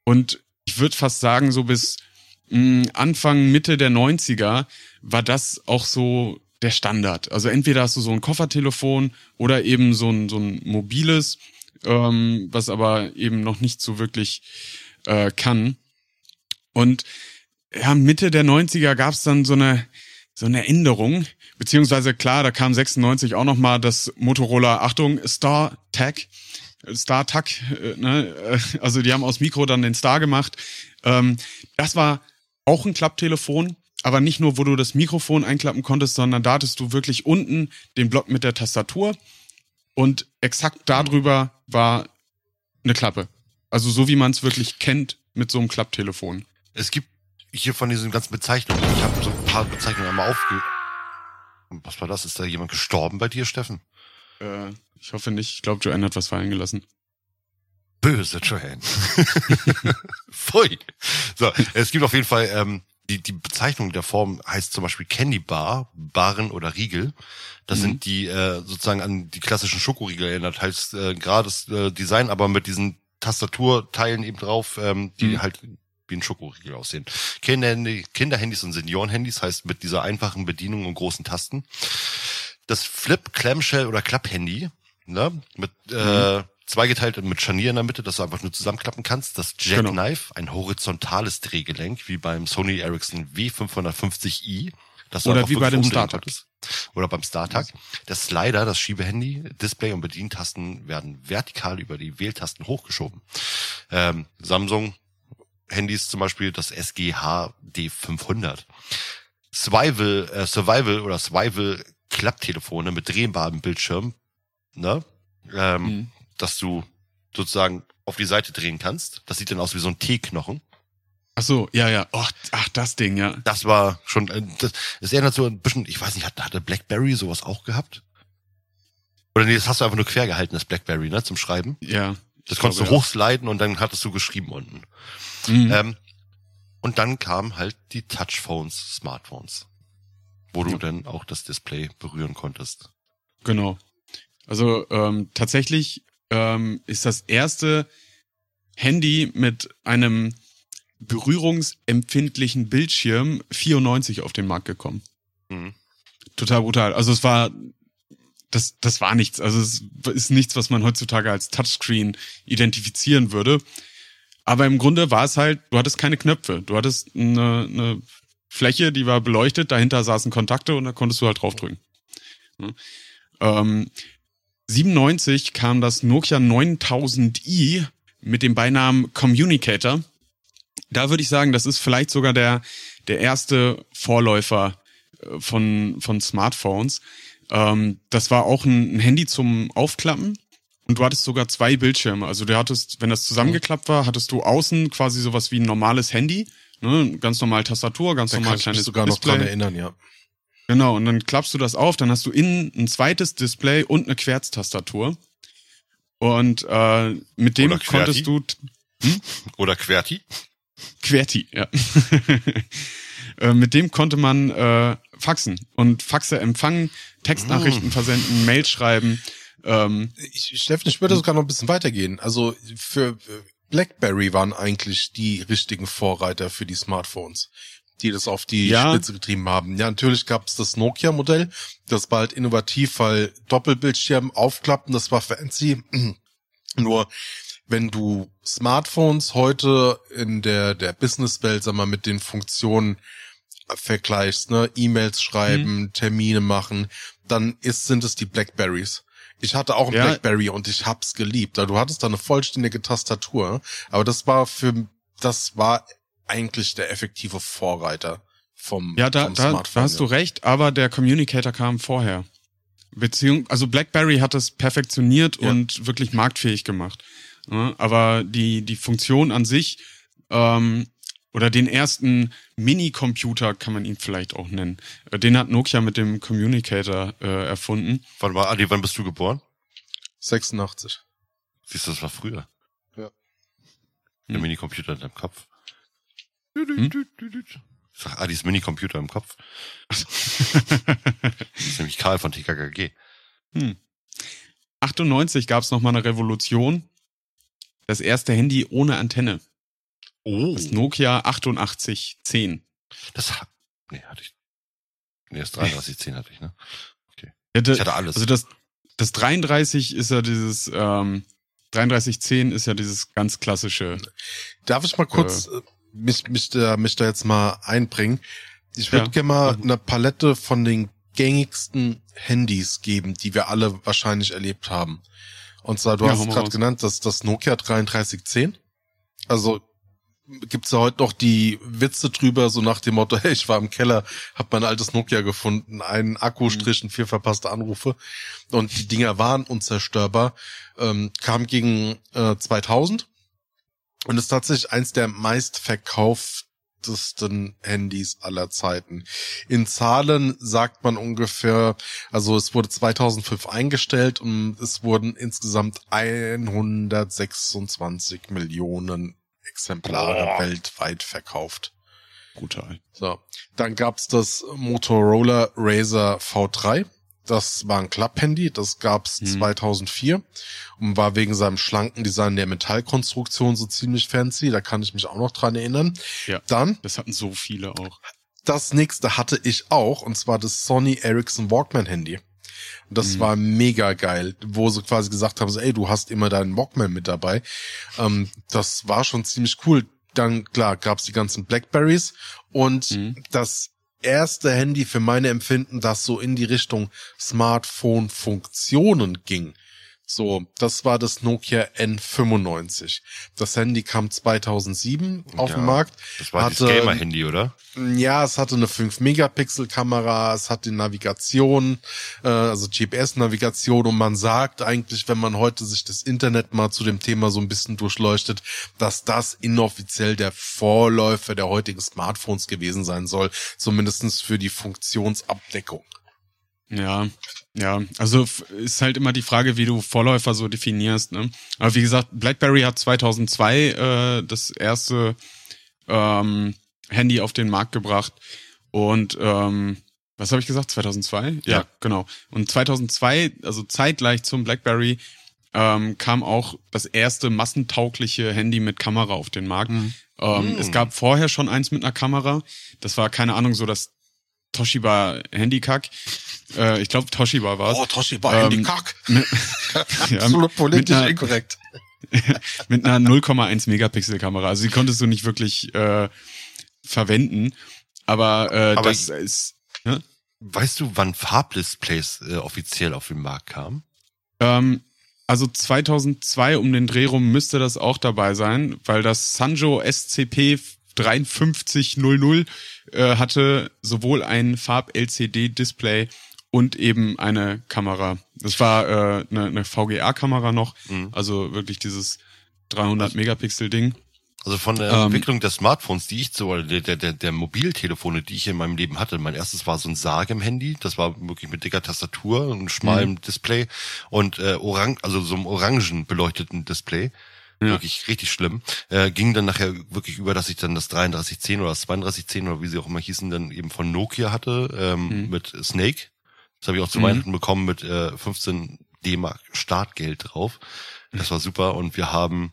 Und ich würde fast sagen, so bis hm, Anfang, Mitte der 90er war das auch so der Standard. Also entweder hast du so ein Koffertelefon oder eben so ein, so ein mobiles, ähm, was aber eben noch nicht so wirklich äh, kann. Und ja, Mitte der 90er gab es dann so eine, so eine Änderung, beziehungsweise klar, da kam 96 auch noch mal das Motorola, Achtung, Star Tag, Star Tag, äh, ne? Äh, also die haben aus Mikro dann den Star gemacht. Ähm, das war auch ein Klapptelefon, aber nicht nur, wo du das Mikrofon einklappen konntest, sondern da hattest du wirklich unten den Block mit der Tastatur und exakt darüber war eine Klappe. Also so wie man es wirklich kennt mit so einem Klapptelefon. Es gibt hier von diesen ganzen Bezeichnungen, ich habe so ein paar Bezeichnungen einmal aufge... Was war das? Ist da jemand gestorben bei dir, Steffen? Äh, ich hoffe nicht. Ich glaube, Joanne hat was fallen gelassen. Böse Joanne. Pfui. So, es gibt auf jeden Fall, ähm, die, die Bezeichnung der Form heißt zum Beispiel Candy Bar, Baren oder Riegel. Das mhm. sind die äh, sozusagen an die klassischen Schokoriegel erinnert. Heißt äh, gerade das äh, Design, aber mit diesen Tastaturteilen eben drauf, ähm, die mhm. halt wie ein Schokoriegel aussehen. Kinderhandy, Kinderhandys und Seniorenhandys heißt mit dieser einfachen Bedienung und großen Tasten. Das Flip, Clamshell oder Klapphandy, ne, mit äh, mhm. zweigeteilt und mit Scharnier in der Mitte, dass du einfach nur zusammenklappen kannst. Das Jackknife, genau. ein horizontales Drehgelenk, wie beim Sony Ericsson W550i. Das Oder wie bei dem StarTAC. Oder beim StarTAC. Das Slider, das Schiebehandy, Display und Bedientasten werden vertikal über die Wähltasten hochgeschoben. Ähm, Samsung Handys zum Beispiel das SGH D500. Survival, äh, Survival oder Survival Klapptelefone mit drehbarem Bildschirm, ne? Ähm, mhm. Dass du sozusagen auf die Seite drehen kannst. Das sieht dann aus wie so ein T-Knochen. Ach so, ja, ja. Oh, ach, das Ding, ja. Das war schon, äh, das, das erinnert so ein bisschen, ich weiß nicht, hatte, hatte Blackberry sowas auch gehabt? Oder nee, das hast du einfach nur quer gehalten, das Blackberry, ne, zum Schreiben. Ja. Das konntest glaube, du hochsliden und dann hattest du geschrieben unten. Mhm. Ähm, und dann kamen halt die Touchphones, Smartphones, wo du ja. dann auch das Display berühren konntest. Genau. Also ähm, tatsächlich ähm, ist das erste Handy mit einem berührungsempfindlichen Bildschirm 94 auf den Markt gekommen. Mhm. Total brutal. Also es war das, das war nichts. Also es ist nichts, was man heutzutage als Touchscreen identifizieren würde. Aber im Grunde war es halt, du hattest keine Knöpfe. Du hattest eine, eine Fläche, die war beleuchtet, dahinter saßen Kontakte und da konntest du halt draufdrücken. Ja. Ähm, 97 kam das Nokia 9000i mit dem Beinamen Communicator. Da würde ich sagen, das ist vielleicht sogar der, der erste Vorläufer äh, von, von Smartphones. Ähm, das war auch ein, ein Handy zum Aufklappen. Und du hattest sogar zwei Bildschirme. Also du hattest, wenn das zusammengeklappt war, hattest du außen quasi sowas wie ein normales Handy. Ne? Ganz normal Tastatur, ganz da normal kann kleines ich mich sogar Display. noch dran erinnern, ja. Genau, und dann klappst du das auf, dann hast du innen ein zweites Display und eine Querztastatur. Und äh, mit dem konntest du. Hm? Oder Querti? Querti, ja. äh, mit dem konnte man äh, faxen und Faxe empfangen, Textnachrichten mm. versenden, Mails schreiben. Ähm, ich, Steffen, ich würde sogar noch ein bisschen weitergehen. Also für BlackBerry waren eigentlich die richtigen Vorreiter für die Smartphones die das auf die ja. Spitze getrieben haben. Ja, natürlich gab es das Nokia-Modell, das war halt innovativ, weil Doppelbildschirm aufklappen, das war fancy. Nur wenn du Smartphones heute in der der Businesswelt, sag mal, mit den Funktionen vergleichst, ne, E-Mails schreiben, mhm. Termine machen, dann ist sind es die Blackberries. Ich hatte auch ein ja. Blackberry und ich hab's geliebt. Du hattest da eine vollständige Tastatur, aber das war für das war eigentlich der effektive Vorreiter vom, ja, da, vom da. Da hast du recht, aber der Communicator kam vorher. Beziehung, also BlackBerry hat es perfektioniert ja. und wirklich marktfähig gemacht. Ja, aber die, die Funktion an sich, ähm, oder den ersten Mini-Computer kann man ihn vielleicht auch nennen. Äh, den hat Nokia mit dem Communicator äh, erfunden. Wann war, Adi, wann bist du geboren? 86. Siehst du, das war früher. Ja. Der hm. Mini-Computer in deinem Kopf. Hm? Ich sag, ah, dieses Mini-Computer im Kopf. das ist nämlich Karl von TKKG. Hm. 98 gab es nochmal eine Revolution. Das erste Handy ohne Antenne. Oh. Das Nokia 8810. Das nee, hatte ich. Nee, das 3310 hatte ich, ne? Okay. Ja, ich hatte alles. Also das, das 33 ist ja dieses, ähm, 3310 ist ja dieses ganz klassische. Darf ich mal kurz äh, mich, mich, da, mich da jetzt mal einbringen. Ich würde ja. gerne mal eine Palette von den gängigsten Handys geben, die wir alle wahrscheinlich erlebt haben. Und zwar, du ja, hast gerade genannt, das, das Nokia 3310. Also gibt's ja heute noch die Witze drüber, so nach dem Motto, hey, ich war im Keller, hab mein altes Nokia gefunden, einen Akkustrich und vier verpasste Anrufe. Und die Dinger waren unzerstörbar. Ähm, kam gegen äh, 2000 und ist tatsächlich eins der meistverkauftesten Handys aller Zeiten. In Zahlen sagt man ungefähr, also es wurde 2005 eingestellt und es wurden insgesamt 126 Millionen Exemplare oh. weltweit verkauft. Brutal. So, dann gab's das Motorola Razer V3 das war ein Klapphandy, das gab's hm. 2004 und war wegen seinem schlanken Design der Metallkonstruktion so ziemlich fancy. Da kann ich mich auch noch dran erinnern. Ja, Dann, das hatten so viele auch. Das nächste hatte ich auch und zwar das Sony Ericsson Walkman Handy. Das hm. war mega geil, wo sie quasi gesagt haben, so, ey, du hast immer deinen Walkman mit dabei. Ähm, das war schon ziemlich cool. Dann, klar, gab's die ganzen Blackberries und hm. das erste Handy für meine Empfinden, das so in die Richtung Smartphone-Funktionen ging. So, das war das Nokia N95. Das Handy kam 2007 auf ja, den Markt. Das war hatte, das Gamer-Handy, oder? Ja, es hatte eine 5-Megapixel-Kamera, es hatte Navigation, äh, also GPS-Navigation und man sagt eigentlich, wenn man heute sich das Internet mal zu dem Thema so ein bisschen durchleuchtet, dass das inoffiziell der Vorläufer der heutigen Smartphones gewesen sein soll, zumindestens für die Funktionsabdeckung. Ja, ja, also ist halt immer die Frage, wie du Vorläufer so definierst. Ne? Aber wie gesagt, BlackBerry hat 2002 äh, das erste ähm, Handy auf den Markt gebracht und ähm, was habe ich gesagt? 2002? Ja. ja, genau. Und 2002, also zeitgleich zum BlackBerry, ähm, kam auch das erste massentaugliche Handy mit Kamera auf den Markt. Mhm. Ähm, mhm. Es gab vorher schon eins mit einer Kamera. Das war keine Ahnung so das Toshiba Handykack. Äh, ich glaube, Toshiba war es. Oh, Toshiba ähm, Handykack. ja, Absolut politisch einer, inkorrekt. mit einer 0,1 Megapixel Kamera. Also die konntest du nicht wirklich äh, verwenden. Aber, äh, Aber das ist. Ne? Weißt du, wann Farbdisplays äh, offiziell auf den Markt kamen? Ähm, also 2002 um den Dreh rum müsste das auch dabei sein, weil das Sanjo SCP 5300 äh, hatte sowohl ein Farb-LCD-Display und eben eine Kamera. Das war äh, eine, eine VGA-Kamera noch, mhm. also wirklich dieses 300 Megapixel Ding. Also von der ähm, Entwicklung der Smartphones, die ich so, oder der, der, der Mobiltelefone, die ich in meinem Leben hatte. Mein erstes war so ein Sagem-Handy, das war wirklich mit dicker Tastatur und schmalem mhm. Display und äh, orang, also so einem orangen beleuchteten Display. Ja. Wirklich richtig schlimm. Äh, ging dann nachher wirklich über, dass ich dann das 3310 oder das 3210 oder wie sie auch immer hießen, dann eben von Nokia hatte, ähm, mhm. mit Snake. Das habe ich auch zu mhm. Weihnachten bekommen mit äh, 15 D-Mark Startgeld drauf. Das war super und wir haben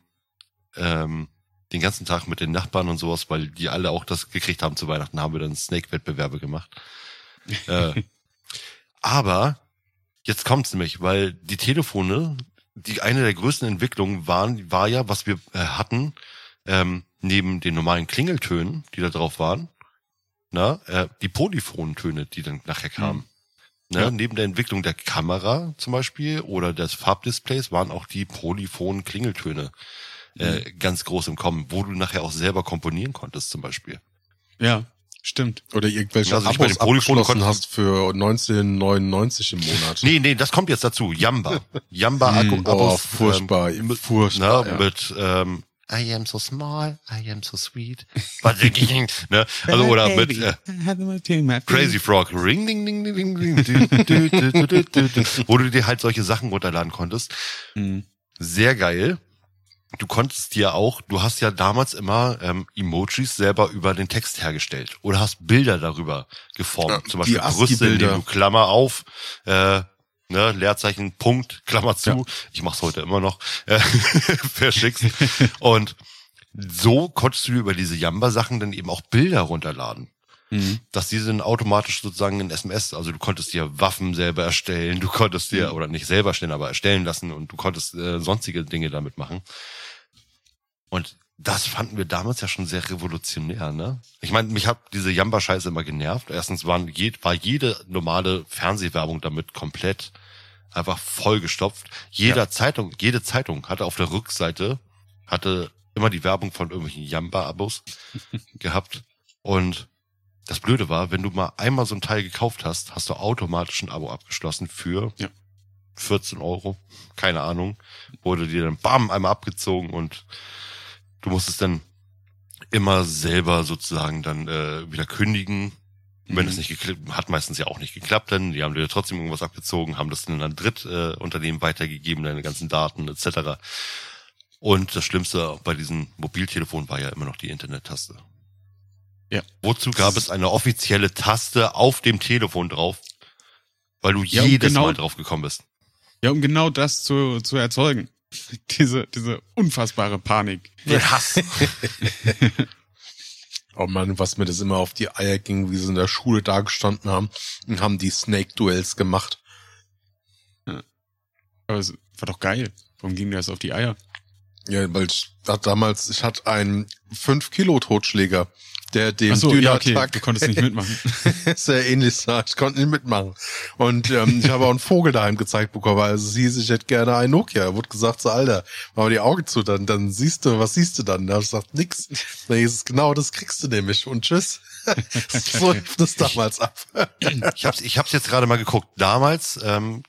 ähm, den ganzen Tag mit den Nachbarn und sowas, weil die alle auch das gekriegt haben zu Weihnachten, haben wir dann Snake-Wettbewerbe gemacht. äh, aber jetzt kommt's nämlich, weil die Telefone, die eine der größten Entwicklungen waren, war ja, was wir äh, hatten, ähm, neben den normalen Klingeltönen, die da drauf waren, na, äh, die Polyphontöne, die dann nachher kamen. Mhm. Ne, ja. Neben der Entwicklung der Kamera zum Beispiel oder des Farbdisplays waren auch die polyphonen Klingeltöne äh, mhm. ganz groß im Kommen, wo du nachher auch selber komponieren konntest zum Beispiel. Ja, stimmt. Oder irgendwelche also Abos abgeschlossen hast für 1999 im Monat. Nee, nee, das kommt jetzt dazu. Yamba. Yamba mm, Abos. Oh, furchtbar, ähm, furchtbar. Na, ja. Mit ähm, I am so small, I am so sweet. ne? Also oder mit äh, Crazy Frog, ring ding ding ding ding, ding wo du dir halt solche Sachen runterladen konntest. Mhm. Sehr geil du konntest dir auch, du hast ja damals immer ähm, Emojis selber über den Text hergestellt oder hast Bilder darüber geformt. Ja, Zum Beispiel Brüste, indem du Klammer auf, äh, ne, Leerzeichen, Punkt, Klammer zu. Ja. Ich mach's heute immer noch, äh, verschickst. Und so konntest du über diese Jamba-Sachen dann eben auch Bilder runterladen. Mhm. Dass diese dann automatisch sozusagen in SMS, also du konntest dir Waffen selber erstellen, du konntest dir, mhm. oder nicht selber erstellen, aber erstellen lassen und du konntest äh, sonstige Dinge damit machen. Und das fanden wir damals ja schon sehr revolutionär, ne? Ich meine, mich hat diese Jamba-Scheiße immer genervt. Erstens waren war jede normale Fernsehwerbung damit komplett einfach vollgestopft. Jeder ja. Zeitung, jede Zeitung hatte auf der Rückseite hatte immer die Werbung von irgendwelchen Jamba-Abos gehabt. Und das Blöde war, wenn du mal einmal so ein Teil gekauft hast, hast du automatisch ein Abo abgeschlossen für ja. 14 Euro. Keine Ahnung. Wurde dir dann bam einmal abgezogen und Du musstest dann immer selber sozusagen dann äh, wieder kündigen. Wenn es mhm. nicht geklappt hat, meistens ja auch nicht geklappt, denn die haben dir trotzdem irgendwas abgezogen, haben das dann an Drittunternehmen äh, weitergegeben, deine ganzen Daten etc. Und das Schlimmste bei diesem Mobiltelefon war ja immer noch die Internet-Taste. Ja. Wozu gab es eine offizielle Taste auf dem Telefon drauf? Weil du ja, jedes genau, Mal drauf gekommen bist. Ja, um genau das zu, zu erzeugen. Diese, diese unfassbare Panik. Der Hass. oh Mann, was mir das immer auf die Eier ging, wie sie in der Schule da gestanden haben und haben die Snake-Duells gemacht. Ja. Aber es war doch geil. Warum ging das auf die Eier? Ja, weil ich hatte damals, ich hatte einen 5 Kilo Totschläger der dem so, ja, okay. Du konntest nicht mitmachen. sehr ähnlich sagt. Ich konnte nicht mitmachen. Und ähm, ich habe auch einen Vogel daheim gezeigt bekommen, also sie hieß, ich hätte gerne ein Nokia. Wurde gesagt, so Alter, mach mal die Augen zu, dann, dann siehst du, was siehst du dann? Da habe ich gesagt, nix. Dann hieß es, genau, das kriegst du nämlich. Und tschüss. so lief das damals ab. ich hab's, ich hab's jetzt gerade mal geguckt. Damals, ähm,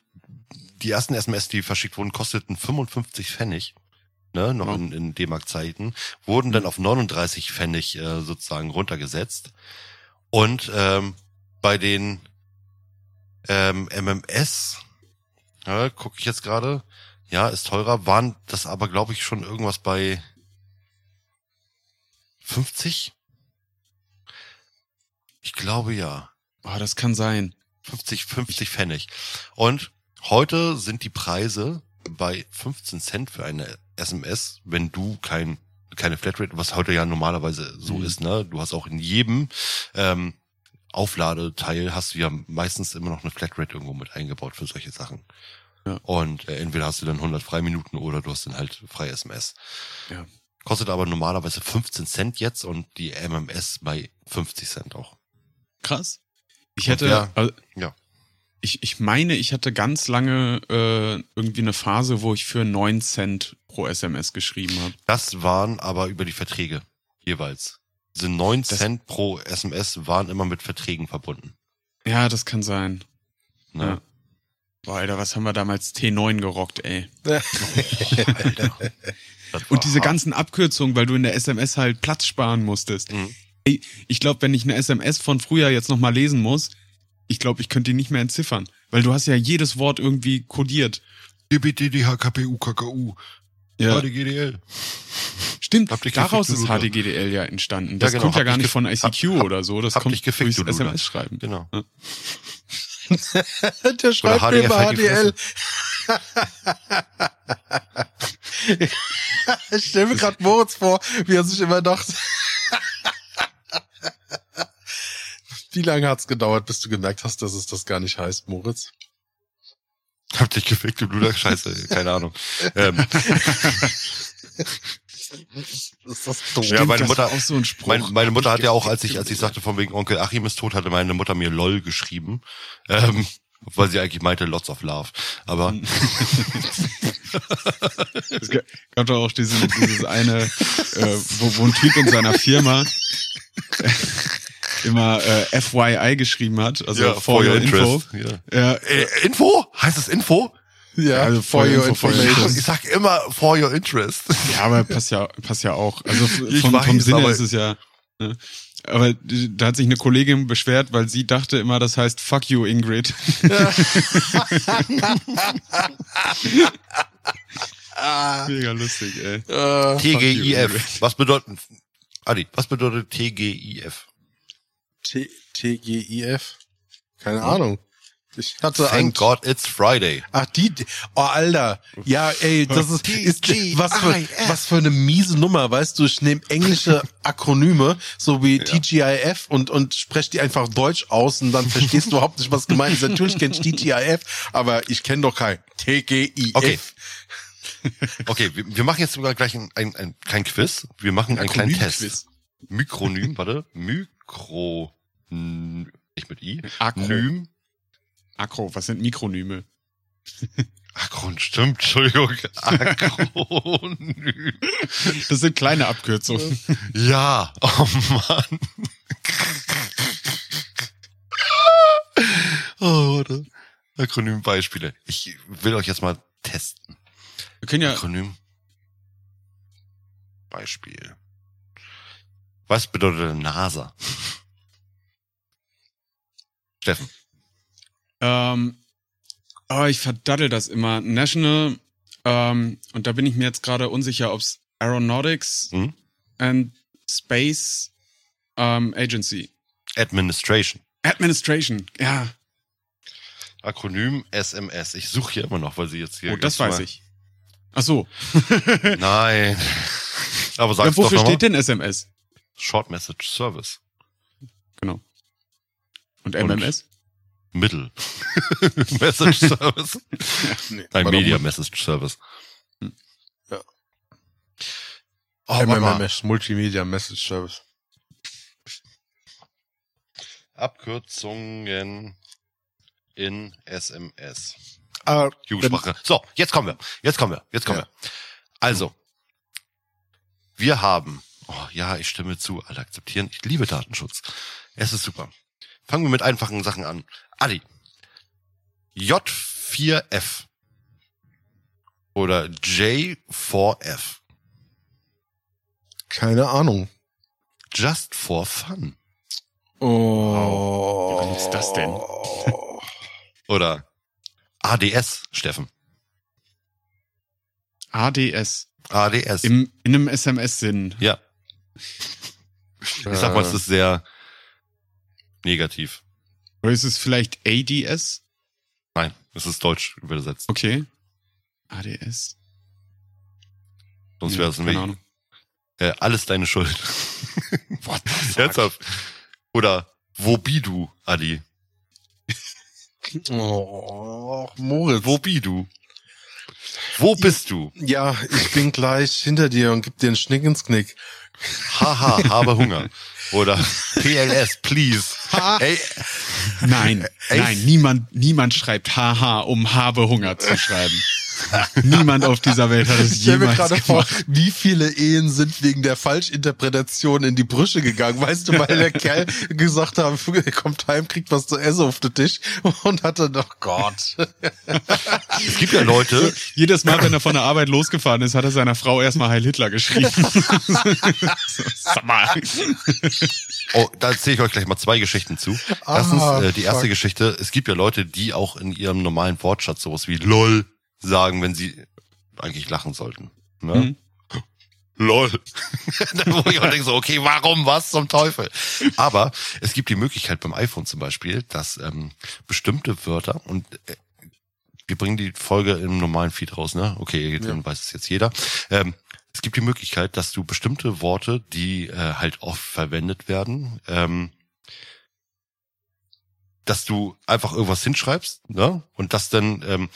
die ersten SMS, die verschickt wurden, kosteten 55 Pfennig ne, noch ja. in, in D-Mark-Zeiten, wurden dann auf 39 Pfennig äh, sozusagen runtergesetzt. Und ähm, bei den ähm, MMS, ja, gucke ich jetzt gerade, ja, ist teurer, waren das aber, glaube ich, schon irgendwas bei 50? Ich glaube ja. Oh, das kann sein. 50, 50 Pfennig. Und heute sind die Preise bei 15 Cent für eine SMS, wenn du kein keine Flatrate, was heute ja normalerweise so mhm. ist, ne? Du hast auch in jedem ähm, Aufladeteil hast du ja meistens immer noch eine Flatrate irgendwo mit eingebaut für solche Sachen. Ja. Und äh, entweder hast du dann 100 Freiminuten oder du hast dann halt frei SMS. Ja. Kostet aber normalerweise 15 Cent jetzt und die MMS bei 50 Cent auch. Krass. Ich hätte, ja, also, ja ich, ich meine, ich hatte ganz lange äh, irgendwie eine Phase, wo ich für 9 Cent pro SMS geschrieben habe. Das waren aber über die Verträge jeweils. Diese 9 das, Cent pro SMS waren immer mit Verträgen verbunden. Ja, das kann sein. Ne? Ja. Boah, Alter, was haben wir damals T9 gerockt, ey. Alter. Und diese ganzen Abkürzungen, weil du in der SMS halt Platz sparen musstest. Mhm. Ich glaube, wenn ich eine SMS von früher jetzt nochmal lesen muss, ich glaube, ich könnte die nicht mehr entziffern, weil du hast ja jedes Wort irgendwie kodiert. KKU. Ja. HDGDL. Stimmt, daraus ist HDGDL ja entstanden. Das ja, genau. kommt ja gar nicht von ICQ hab, oder so, das kommt gefickt, durchs SMS-Schreiben. Genau. Ja. Der schreibt mir über HDL. ich stelle mir gerade Moritz vor, wie er sich immer dachte. Wie lange hat's gedauert, bis du gemerkt hast, dass es das gar nicht heißt, Moritz? Hab dich gefickt, du Luder, scheiße, keine Ahnung. ähm. ist das doof. Ja, meine Mutter, auch so ein Spruch. Meine, meine Mutter hat ja auch, als ich, als ich sagte, von wegen Onkel Achim ist tot, hatte meine Mutter mir LOL geschrieben. Ähm, weil sie eigentlich meinte Lots of Love. Aber es gab doch auch diese, dieses eine, äh, wo, wo ein Typ in seiner Firma immer äh, FYI geschrieben hat, also ja, for, your, your info. Ja. Ja. Äh, info? Heißt es Info? Ja, also for, your information. Ich sag immer for your interest. Ja, aber passt ja, passt ja auch. Also von, weiß, vom Sinne ist es ja. Ne? Aber da hat sich eine Kollegin beschwert, weil sie dachte immer, das heißt fuck you, Ingrid. Mega lustig, ey. Uh, TGIF. Was bedeutet, Adi, was bedeutet TGIF? T TGIF? Keine hm. Ahnung. Ich hatte Thank God it's Friday. Ach, die, oh, Alter. Ja, ey, das ist, ist was für, was für eine miese Nummer, weißt du? Ich nehme englische Akronyme, so wie ja. TGIF und, und sprech die einfach Deutsch aus und dann verstehst du überhaupt nicht, was gemeint ist. Natürlich kenn ich TGIF, aber ich kenne doch kein TGIF. Okay. Okay, wir, wir machen jetzt sogar gleich ein, ein, ein kein Quiz. Wir machen einen kleinen Test. Mikronym, warte. Mikro, nicht mit I. Akronym. Akro, was sind Mikronyme? Akron, stimmt, Entschuldigung. Akronym. Das sind kleine Abkürzungen. Ja, oh Mann. Oh, warte. Akronym-Beispiele. Ich will euch jetzt mal testen. Wir können ja. Akronym. Beispiel. Was bedeutet NASA? Steffen. Ähm, oh, ich verdattel das immer. National, ähm, und da bin ich mir jetzt gerade unsicher, ob es Aeronautics mhm. and Space ähm, Agency. Administration. Administration, ja. Akronym SMS. Ich suche hier immer noch, weil sie jetzt hier. Oh, das weiß ich. Ach so. Nein. Aber sag's ja, wofür doch steht denn SMS? Short Message Service. Genau. Und MMS? Und Mittel. Message Service. nee, Ein Media Message Service. Ja. Oh, MMS, Multimedia Message Service. Abkürzungen in SMS. Ah, Jugendsprache. So, jetzt kommen wir. Jetzt kommen wir. Jetzt kommen Ja. wir. Also, wir haben, oh ja, ich stimme zu, alle akzeptieren. Ich liebe Datenschutz. Es ist super. Fangen wir mit einfachen Sachen an. Adi. J4F. Oder J4F. keine Ahnung. Just for fun. Oh. Wann ist das denn? Oder ADS, Steffen. ADS. ADS. Im, in einem SMS-Sinn. ja. Ich sag mal, es ist sehr negativ. Oder ist es vielleicht ADS? Nein, es ist deutsch übersetzt. Okay. ADS. Sonst Ja, wäre es nämlich Ahnung. äh, alles deine Schuld. What? Ernsthaft. Oder wo bi du, Adi? Oh, Moritz. Wo bi du? Wo bist du? Ja, ich bin gleich hinter dir und gib dir einen Schnick ins Knick. Haha, habe Hunger. Oder PLS, please. Ey, Nein, Ey. nein, niemand, niemand schreibt haha, um habe Hunger zu schreiben. niemand auf dieser Welt hat es Ich stell mir jemals gerade vor, gemacht. wie viele Ehen sind wegen der Falschinterpretation in die Brüche gegangen. Weißt du, weil der Kerl gesagt hat, er kommt heim, kriegt was zu essen auf den Tisch und hat dann, oh Gott. es gibt ja Leute, Jedes Mal, wenn er von der Arbeit losgefahren ist, hat er seiner Frau erstmal Heil Hitler geschrieben. Sag mal. oh, da erzähle ich euch gleich mal zwei Geschichten zu. Erstens, Ah, äh, die erste fuck. Geschichte, es gibt ja Leute, die auch in ihrem normalen Wortschatz sowas wie LOL sagen, wenn sie eigentlich lachen sollten. Ne? Mhm. LOL. Wo ich auch denke so, okay, warum, was zum Teufel? Aber es gibt die Möglichkeit beim iPhone zum Beispiel, dass ähm, bestimmte Wörter und äh, wir bringen die Folge im normalen Feed raus, ne? Okay, dann weiß es jetzt jeder. Ähm, es gibt die Möglichkeit, dass du bestimmte Worte, die äh, halt oft verwendet werden, ähm, dass du einfach irgendwas hinschreibst, ne? Und das dann, ähm,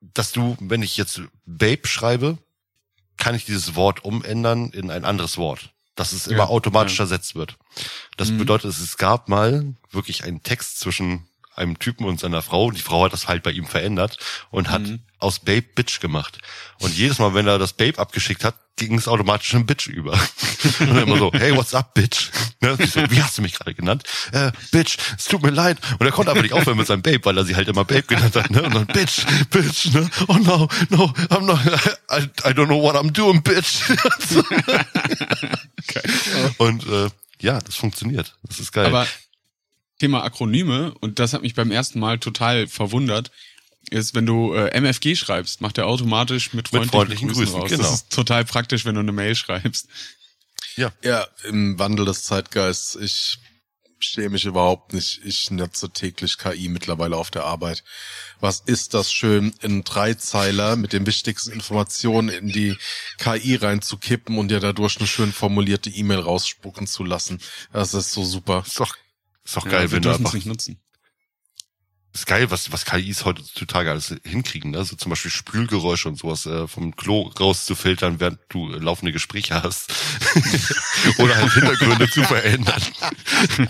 dass du, wenn ich jetzt Babe schreibe, kann ich dieses Wort umändern in ein anderes Wort. Dass es immer Ja, automatisch ja. ersetzt wird. Das Mhm. bedeutet, es gab mal wirklich einen Text zwischen einem Typen und seiner Frau. Die Frau hat das halt bei ihm verändert und hat Mhm. aus Babe Bitch gemacht. Und jedes Mal, wenn er das Babe abgeschickt hat, ging es automatisch in Bitch über. Und dann immer so, hey, what's up, Bitch? Ne? So, wie hast du mich gerade genannt? Äh, Bitch, es tut mir leid. Und er konnte aber nicht aufhören mit seinem Babe, weil er sie halt immer Babe genannt hat. Ne? Und dann Bitch, Bitch, ne? Oh no, no, I'm not, I, I don't know what I'm doing, Bitch. Und äh, ja, das funktioniert. Das ist geil. Aber Thema Akronyme, und das hat mich beim ersten Mal total verwundert, ist, wenn du äh, MFG schreibst, macht er automatisch mit freundlichen, freundlichen Grüßen, Grüßen, raus. genau. Das ist total praktisch, wenn du eine Mail schreibst. Ja, im Wandel des Zeitgeists. Ich stehe mich überhaupt nicht. Ich nutze täglich KI mittlerweile auf der Arbeit. Was ist das schön, in Dreizeiler mit den wichtigsten Informationen in die KI reinzukippen und dir dadurch eine schön formulierte E-Mail rausspucken zu lassen. Das ist so super. ist doch, ist doch Ja, geil, wenn du einfach nicht nutzen. Ist geil, was, was KIs heutzutage alles hinkriegen, ne? So zum Beispiel Spülgeräusche und sowas äh, vom Klo rauszufiltern, während du äh, laufende Gespräche hast. oder halt Hintergründe zu verändern.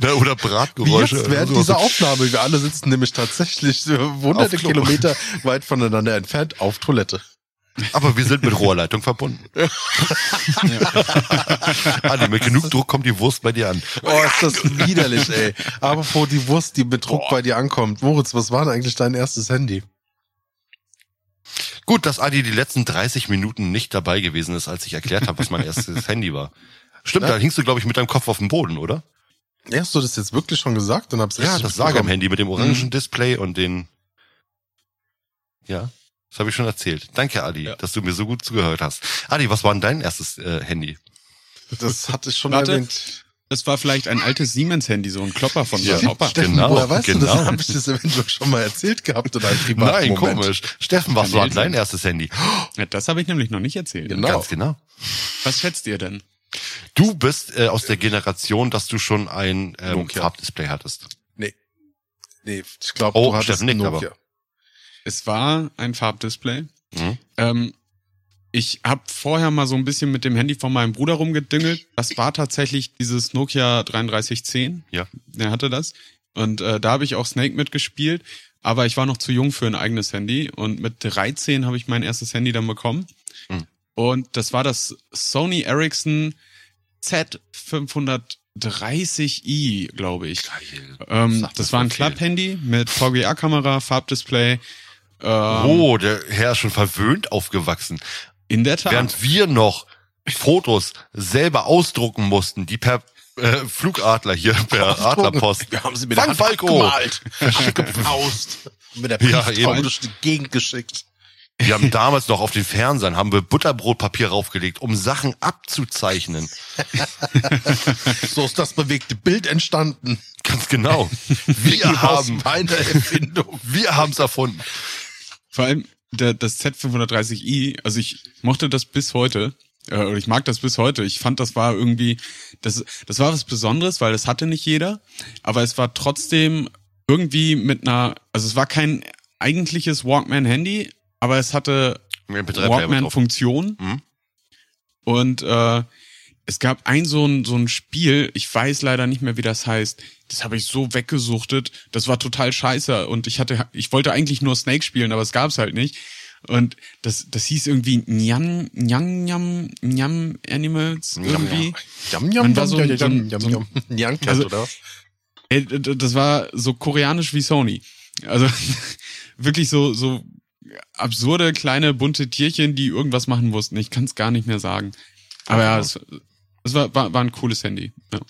ne? Oder Bratgeräusche. Jetzt während dieser Aufnahme, wir alle sitzen nämlich tatsächlich äh, hunderte. Kilometer weit voneinander entfernt auf Toilette. Aber wir sind mit Rohrleitung verbunden. Adi, mit genug Druck kommt die Wurst bei dir an. Oh, ist das widerlich, ey. Aber vor die Wurst, die mit Druck bei dir ankommt. Moritz, was war denn eigentlich dein erstes Handy? Gut, dass Adi die letzten 30 Minuten nicht dabei gewesen ist, als ich erklärt habe, was mein erstes Handy war. Stimmt, Ja. da hingst du, glaube ich, mit deinem Kopf auf dem Boden, oder? Ja, hast du das jetzt wirklich schon gesagt? Dann hab's Ja, das mitbekommen. Sagam-Handy mit dem orangen Mhm. Display und den. Ja, das habe ich schon erzählt. Danke, Adi, Ja. dass du mir so gut zugehört hast. Adi, was war denn dein erstes äh, Handy? Das hatte ich schon Warte. erwähnt. Das war vielleicht ein altes Siemens-Handy, so ein Klopper von Ja. Steffen, genau, woher weißt du genau. das? Habe ich das eventuell schon mal erzählt gehabt in einem privaten Nein, Moment? komisch. Steffen, was war dein erstes Handy? Ja, das habe ich nämlich noch nicht erzählt. Genau. Ganz genau. Was schätzt ihr denn? Du bist äh, aus der Generation, dass du schon ein ähm. Farbdisplay hattest. Nee. Nee, ich glaube, Oh, du hattest Steffen nickt Nokia. Es war ein Farbdisplay. Mhm. Ähm, ich habe vorher mal so ein bisschen mit dem Handy von meinem Bruder rumgedüngelt. Das war tatsächlich dieses Nokia 3310. Ja. Der hatte das. Und äh, da habe ich auch Snake mitgespielt. Aber ich war noch zu jung für ein eigenes Handy. Und mit 13 habe ich mein erstes Handy dann bekommen. Mhm. Und das war das Sony Ericsson Z530i, glaube ich. Geil. Ähm, das war ein Club-Handy mit VGA-Kamera, Farbdisplay. Ähm, oh, der Herr ist schon verwöhnt aufgewachsen. In der Tat. Während wir noch Fotos selber ausdrucken mussten, die per äh, Flugadler hier per Adlerpost. Wir haben sie mit Fang der Hand Falco. gemalt, abgepaust, mit der Brieftaube ja, durch die Gegend geschickt. Wir haben damals noch auf den Fernsehern haben wir Butterbrotpapier raufgelegt, um Sachen abzuzeichnen. so ist das bewegte Bild entstanden. Ganz genau. Wir haben meine Erfindung. Wir haben es erfunden. Vor allem der, das Z530i, also ich mochte das bis heute. Äh, oder ich mag das bis heute. Ich fand, das war irgendwie, das, das war was Besonderes, weil das hatte nicht jeder. Aber es war trotzdem irgendwie mit einer, also es war kein eigentliches Walkman-Handy, aber es hatte Walkman-Funktion. Mhm. Und äh, es gab ein so ein, so ein Spiel, ich weiß leider nicht mehr, wie das heißt. Das habe ich so weggesuchtet. Das war total scheiße. Und ich hatte, ich wollte eigentlich nur Snake spielen, aber es gab's halt nicht. Und das, das hieß irgendwie Nyan, Nyan, Nyan, Nyan Animals irgendwie. Jam, Jam, Jam, so, Jam, Jam, Jam, Nyan also, oder was? Das war so koreanisch wie Sony. Also wirklich so, so absurde kleine bunte Tierchen, die irgendwas machen mussten. Ich kann es gar nicht mehr sagen. Aber ja, es, das war, war, war ein cooles Handy. Ja.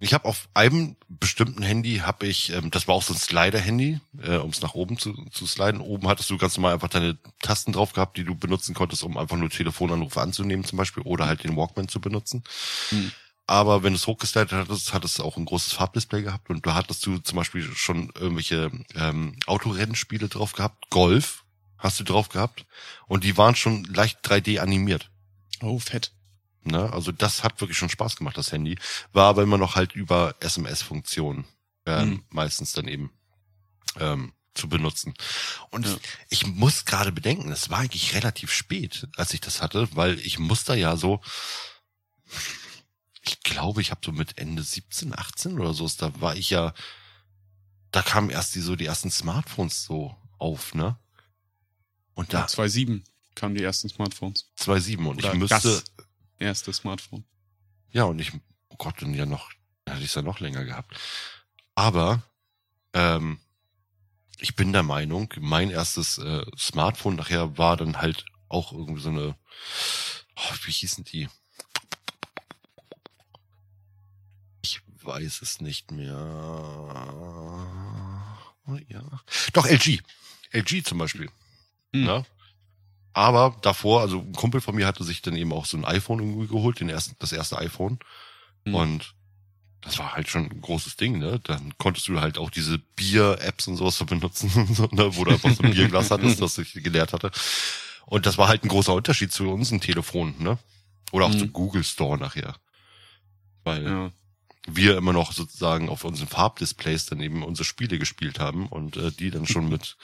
Ich habe auf einem bestimmten Handy habe ich, ähm, das war auch so ein Slider-Handy, äh, um es nach oben zu, zu sliden. Oben hattest du ganz normal einfach deine Tasten drauf gehabt, die du benutzen konntest, um einfach nur Telefonanrufe anzunehmen zum Beispiel oder halt den Walkman zu benutzen. Hm. Aber wenn du es hochgeslidet hattest, hattest du auch ein großes Farbdisplay gehabt und da hattest du zum Beispiel schon irgendwelche ähm, Autorennspiele drauf gehabt. Golf hast du drauf gehabt und die waren schon leicht 3D animiert. Oh, fett. Ne? Also das hat wirklich schon Spaß gemacht, das Handy. War aber immer noch halt über SMS-Funktionen ähm, mhm. meistens dann eben ähm, zu benutzen. Und ja. ich muss gerade bedenken, es war eigentlich relativ spät, als ich das hatte, weil ich musste ja so, ich glaube, ich habe so mit Ende 17, 18 oder so, da war ich ja, da kamen erst die so die ersten Smartphones so auf, ne? Und da. Ja, 2.7 kamen die ersten Smartphones. 2.7 und Oder ich müsste, erste Smartphone. Ja, und ich, oh Gott, und ja noch, hatte ich es ja noch länger gehabt. Aber ähm, ich bin der Meinung, mein erstes äh, Smartphone nachher war dann halt auch irgendwie so eine, oh, wie hießen die? Ich weiß es nicht mehr. Oh, ja. Doch, LG. LG zum Beispiel. Hm. Ja? Aber davor, also ein Kumpel von mir hatte sich dann eben auch so ein iPhone irgendwie geholt, den ersten, das erste iPhone. Mhm. Und das war halt schon ein großes Ding, ne? Dann konntest du halt auch diese Bier-Apps und sowas benutzen, ne? wo du einfach so ein Bierglas hattest, das ich gelehrt hatte. Und das war halt ein großer Unterschied zu uns ein Telefon, ne? Oder auch mhm. zum Google Store nachher. Weil ja. wir immer noch sozusagen auf unseren Farbdisplays dann eben unsere Spiele gespielt haben und äh, die dann schon mit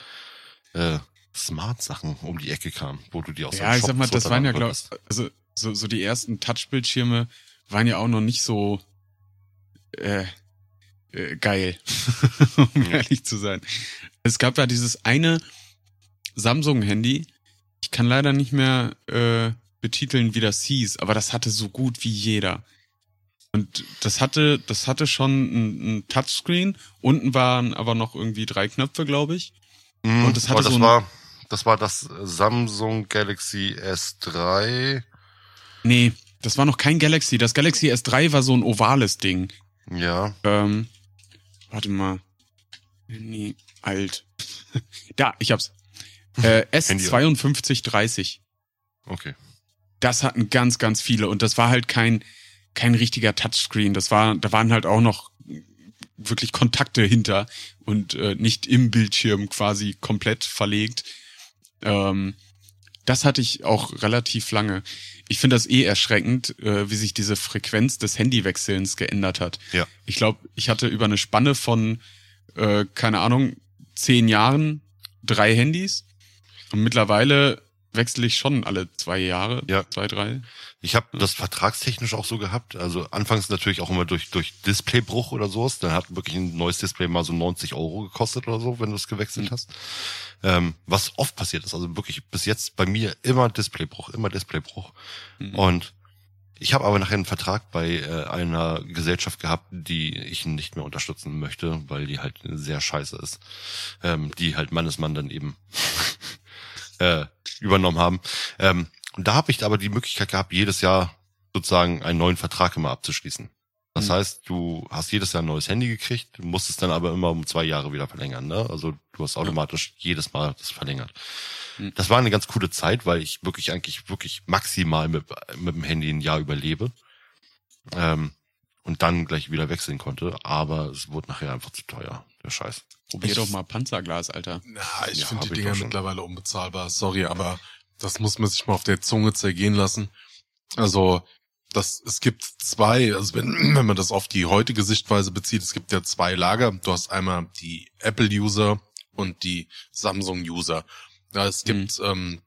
äh, Smart-Sachen um die Ecke kamen, wo du die aus Ja, ich sag mal, das waren ja, glaube also so, so die ersten Touchbildschirme waren ja auch noch nicht so äh, äh, geil, um ehrlich zu sein. Es gab ja dieses eine Samsung-Handy, ich kann leider nicht mehr äh, betiteln, wie das hieß, aber das hatte so gut wie jeder. Und das hatte, das hatte schon ein, ein Touchscreen. Unten waren aber noch irgendwie drei Knöpfe, glaube ich. Mm, und das hatte das so ein, war das war das Samsung Galaxy S3. Nee, das war noch kein Galaxy. Das Galaxy S3 war so ein ovales Ding. Ja. Ähm, warte mal. Nee, alt. da, ich hab's. Äh, S5230. Okay. Das hatten ganz, ganz viele und das war halt kein, kein richtiger Touchscreen. Das war, da waren halt auch noch wirklich Kontakte hinter und äh, nicht im Bildschirm quasi komplett verlegt. Ähm, das hatte ich auch relativ lange. Ich finde das eh erschreckend, äh, wie sich diese Frequenz des Handywechselns geändert hat. Ja. Ich glaube, ich hatte über eine Spanne von, äh, keine Ahnung, zehn Jahren drei Handys. Und mittlerweile wechsle ich schon alle zwei Jahre, ja. zwei, drei. Ich habe das vertragstechnisch auch so gehabt. Also anfangs natürlich auch immer durch durch Displaybruch oder sowas. Dann hat wirklich ein neues Display mal so 90 Euro gekostet oder so, wenn du es gewechselt mhm. hast. Ähm, was oft passiert ist. Also wirklich bis jetzt bei mir immer Displaybruch, immer Displaybruch. Mhm. Und ich habe aber nachher einen Vertrag bei äh, einer Gesellschaft gehabt, die ich nicht mehr unterstützen möchte, weil die halt sehr scheiße ist. Ähm, die halt meines Mann dann eben äh, übernommen haben. Ähm, und da habe ich aber die Möglichkeit gehabt, jedes Jahr sozusagen einen neuen Vertrag immer abzuschließen. Das mhm. heißt, du hast jedes Jahr ein neues Handy gekriegt, musst es dann aber immer um zwei Jahre wieder verlängern. Ne? Also du hast automatisch ja. jedes Mal das verlängert. Mhm. Das war eine ganz coole Zeit, weil ich wirklich eigentlich wirklich maximal mit, mit dem Handy ein Jahr überlebe. Ähm, und dann gleich wieder wechseln konnte, aber es wurde nachher einfach zu teuer, der Scheiß. Probier ich, doch mal Panzerglas, Alter. Na, ich ja, finde die Dinger mittlerweile unbezahlbar. Sorry, aber das muss man sich mal auf der Zunge zergehen lassen. Also, das, es gibt zwei, also wenn, wenn man das auf die heutige Sichtweise bezieht, es gibt ja zwei Lager. Du hast einmal die Apple-User und die Samsung-User. Ja, es gibt, mhm. ähm,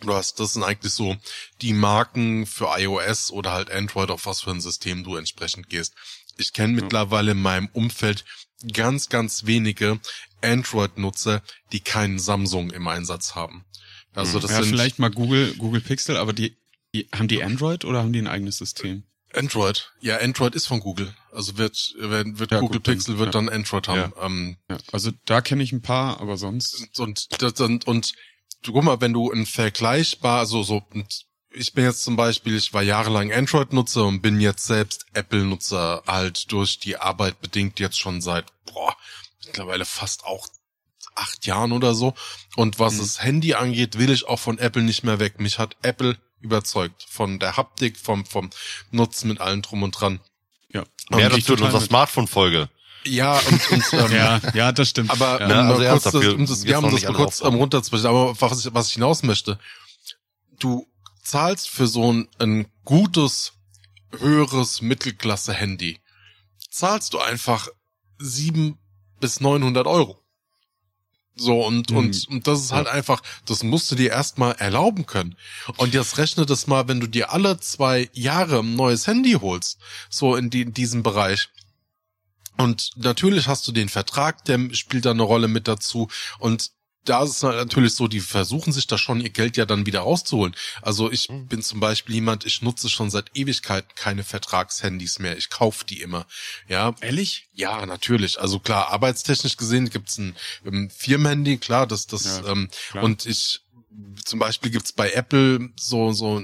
du hast, das sind eigentlich so die Marken für iOS oder halt Android, auf was für ein System du entsprechend gehst. Ich kenne mittlerweile in meinem Umfeld ganz, ganz wenige Android-Nutzer, die keinen Samsung im Einsatz haben. Also hm. das ja, sind vielleicht mal Google, Google Pixel, aber die, die, haben die Android oder haben die ein eigenes System? Android. Ja, Android ist von Google. Also wird, wird, wird ja, Google gut, Pixel wird ja. dann Android haben. Ja. Ähm. Also da kenne ich ein paar, aber sonst. Und, und, und, und guck mal, wenn du ein vergleichbar, so, so, ich bin jetzt zum Beispiel, ich war jahrelang Android-Nutzer und bin jetzt selbst Apple-Nutzer halt durch die Arbeit bedingt jetzt schon seit, boah, mittlerweile fast auch acht Jahren oder so. Und was mhm. das Handy angeht, will ich auch von Apple nicht mehr weg. Mich hat Apple überzeugt von der Haptik, vom, vom Nutzen mit allem drum und dran. Ja. Mehr dazu in unserer Smartphone-Folge. Ja, und, und ähm, ja, ja, das stimmt. Aber ja. Um, also kurz das, um das, wir haben das mal kurz ähm, runterzubrechen, aber was ich, was ich hinaus möchte, du zahlst für so ein, ein gutes, höheres Mittelklasse-Handy, zahlst du einfach sieben bis neunhundert Euro. So, und, mhm. und, und das ist halt ja. einfach, das musst du dir erstmal erlauben können. Und jetzt rechne das mal, wenn du dir alle zwei Jahre ein neues Handy holst, so in, die, in diesem Bereich. Und natürlich hast du den Vertrag, der spielt da eine Rolle mit dazu. Und da ist es natürlich so, die versuchen sich da schon ihr Geld ja dann wieder rauszuholen. Also ich mhm. bin zum Beispiel jemand, ich nutze schon seit Ewigkeiten keine Vertragshandys mehr. Ich kaufe die immer. Ja. Ehrlich? Ja, natürlich. Also klar, arbeitstechnisch gesehen gibt's ein, ein ähm, Firmenhandy, klar, das, das, ja, ähm, klar. und ich, zum Beispiel gibt's bei Apple so, so,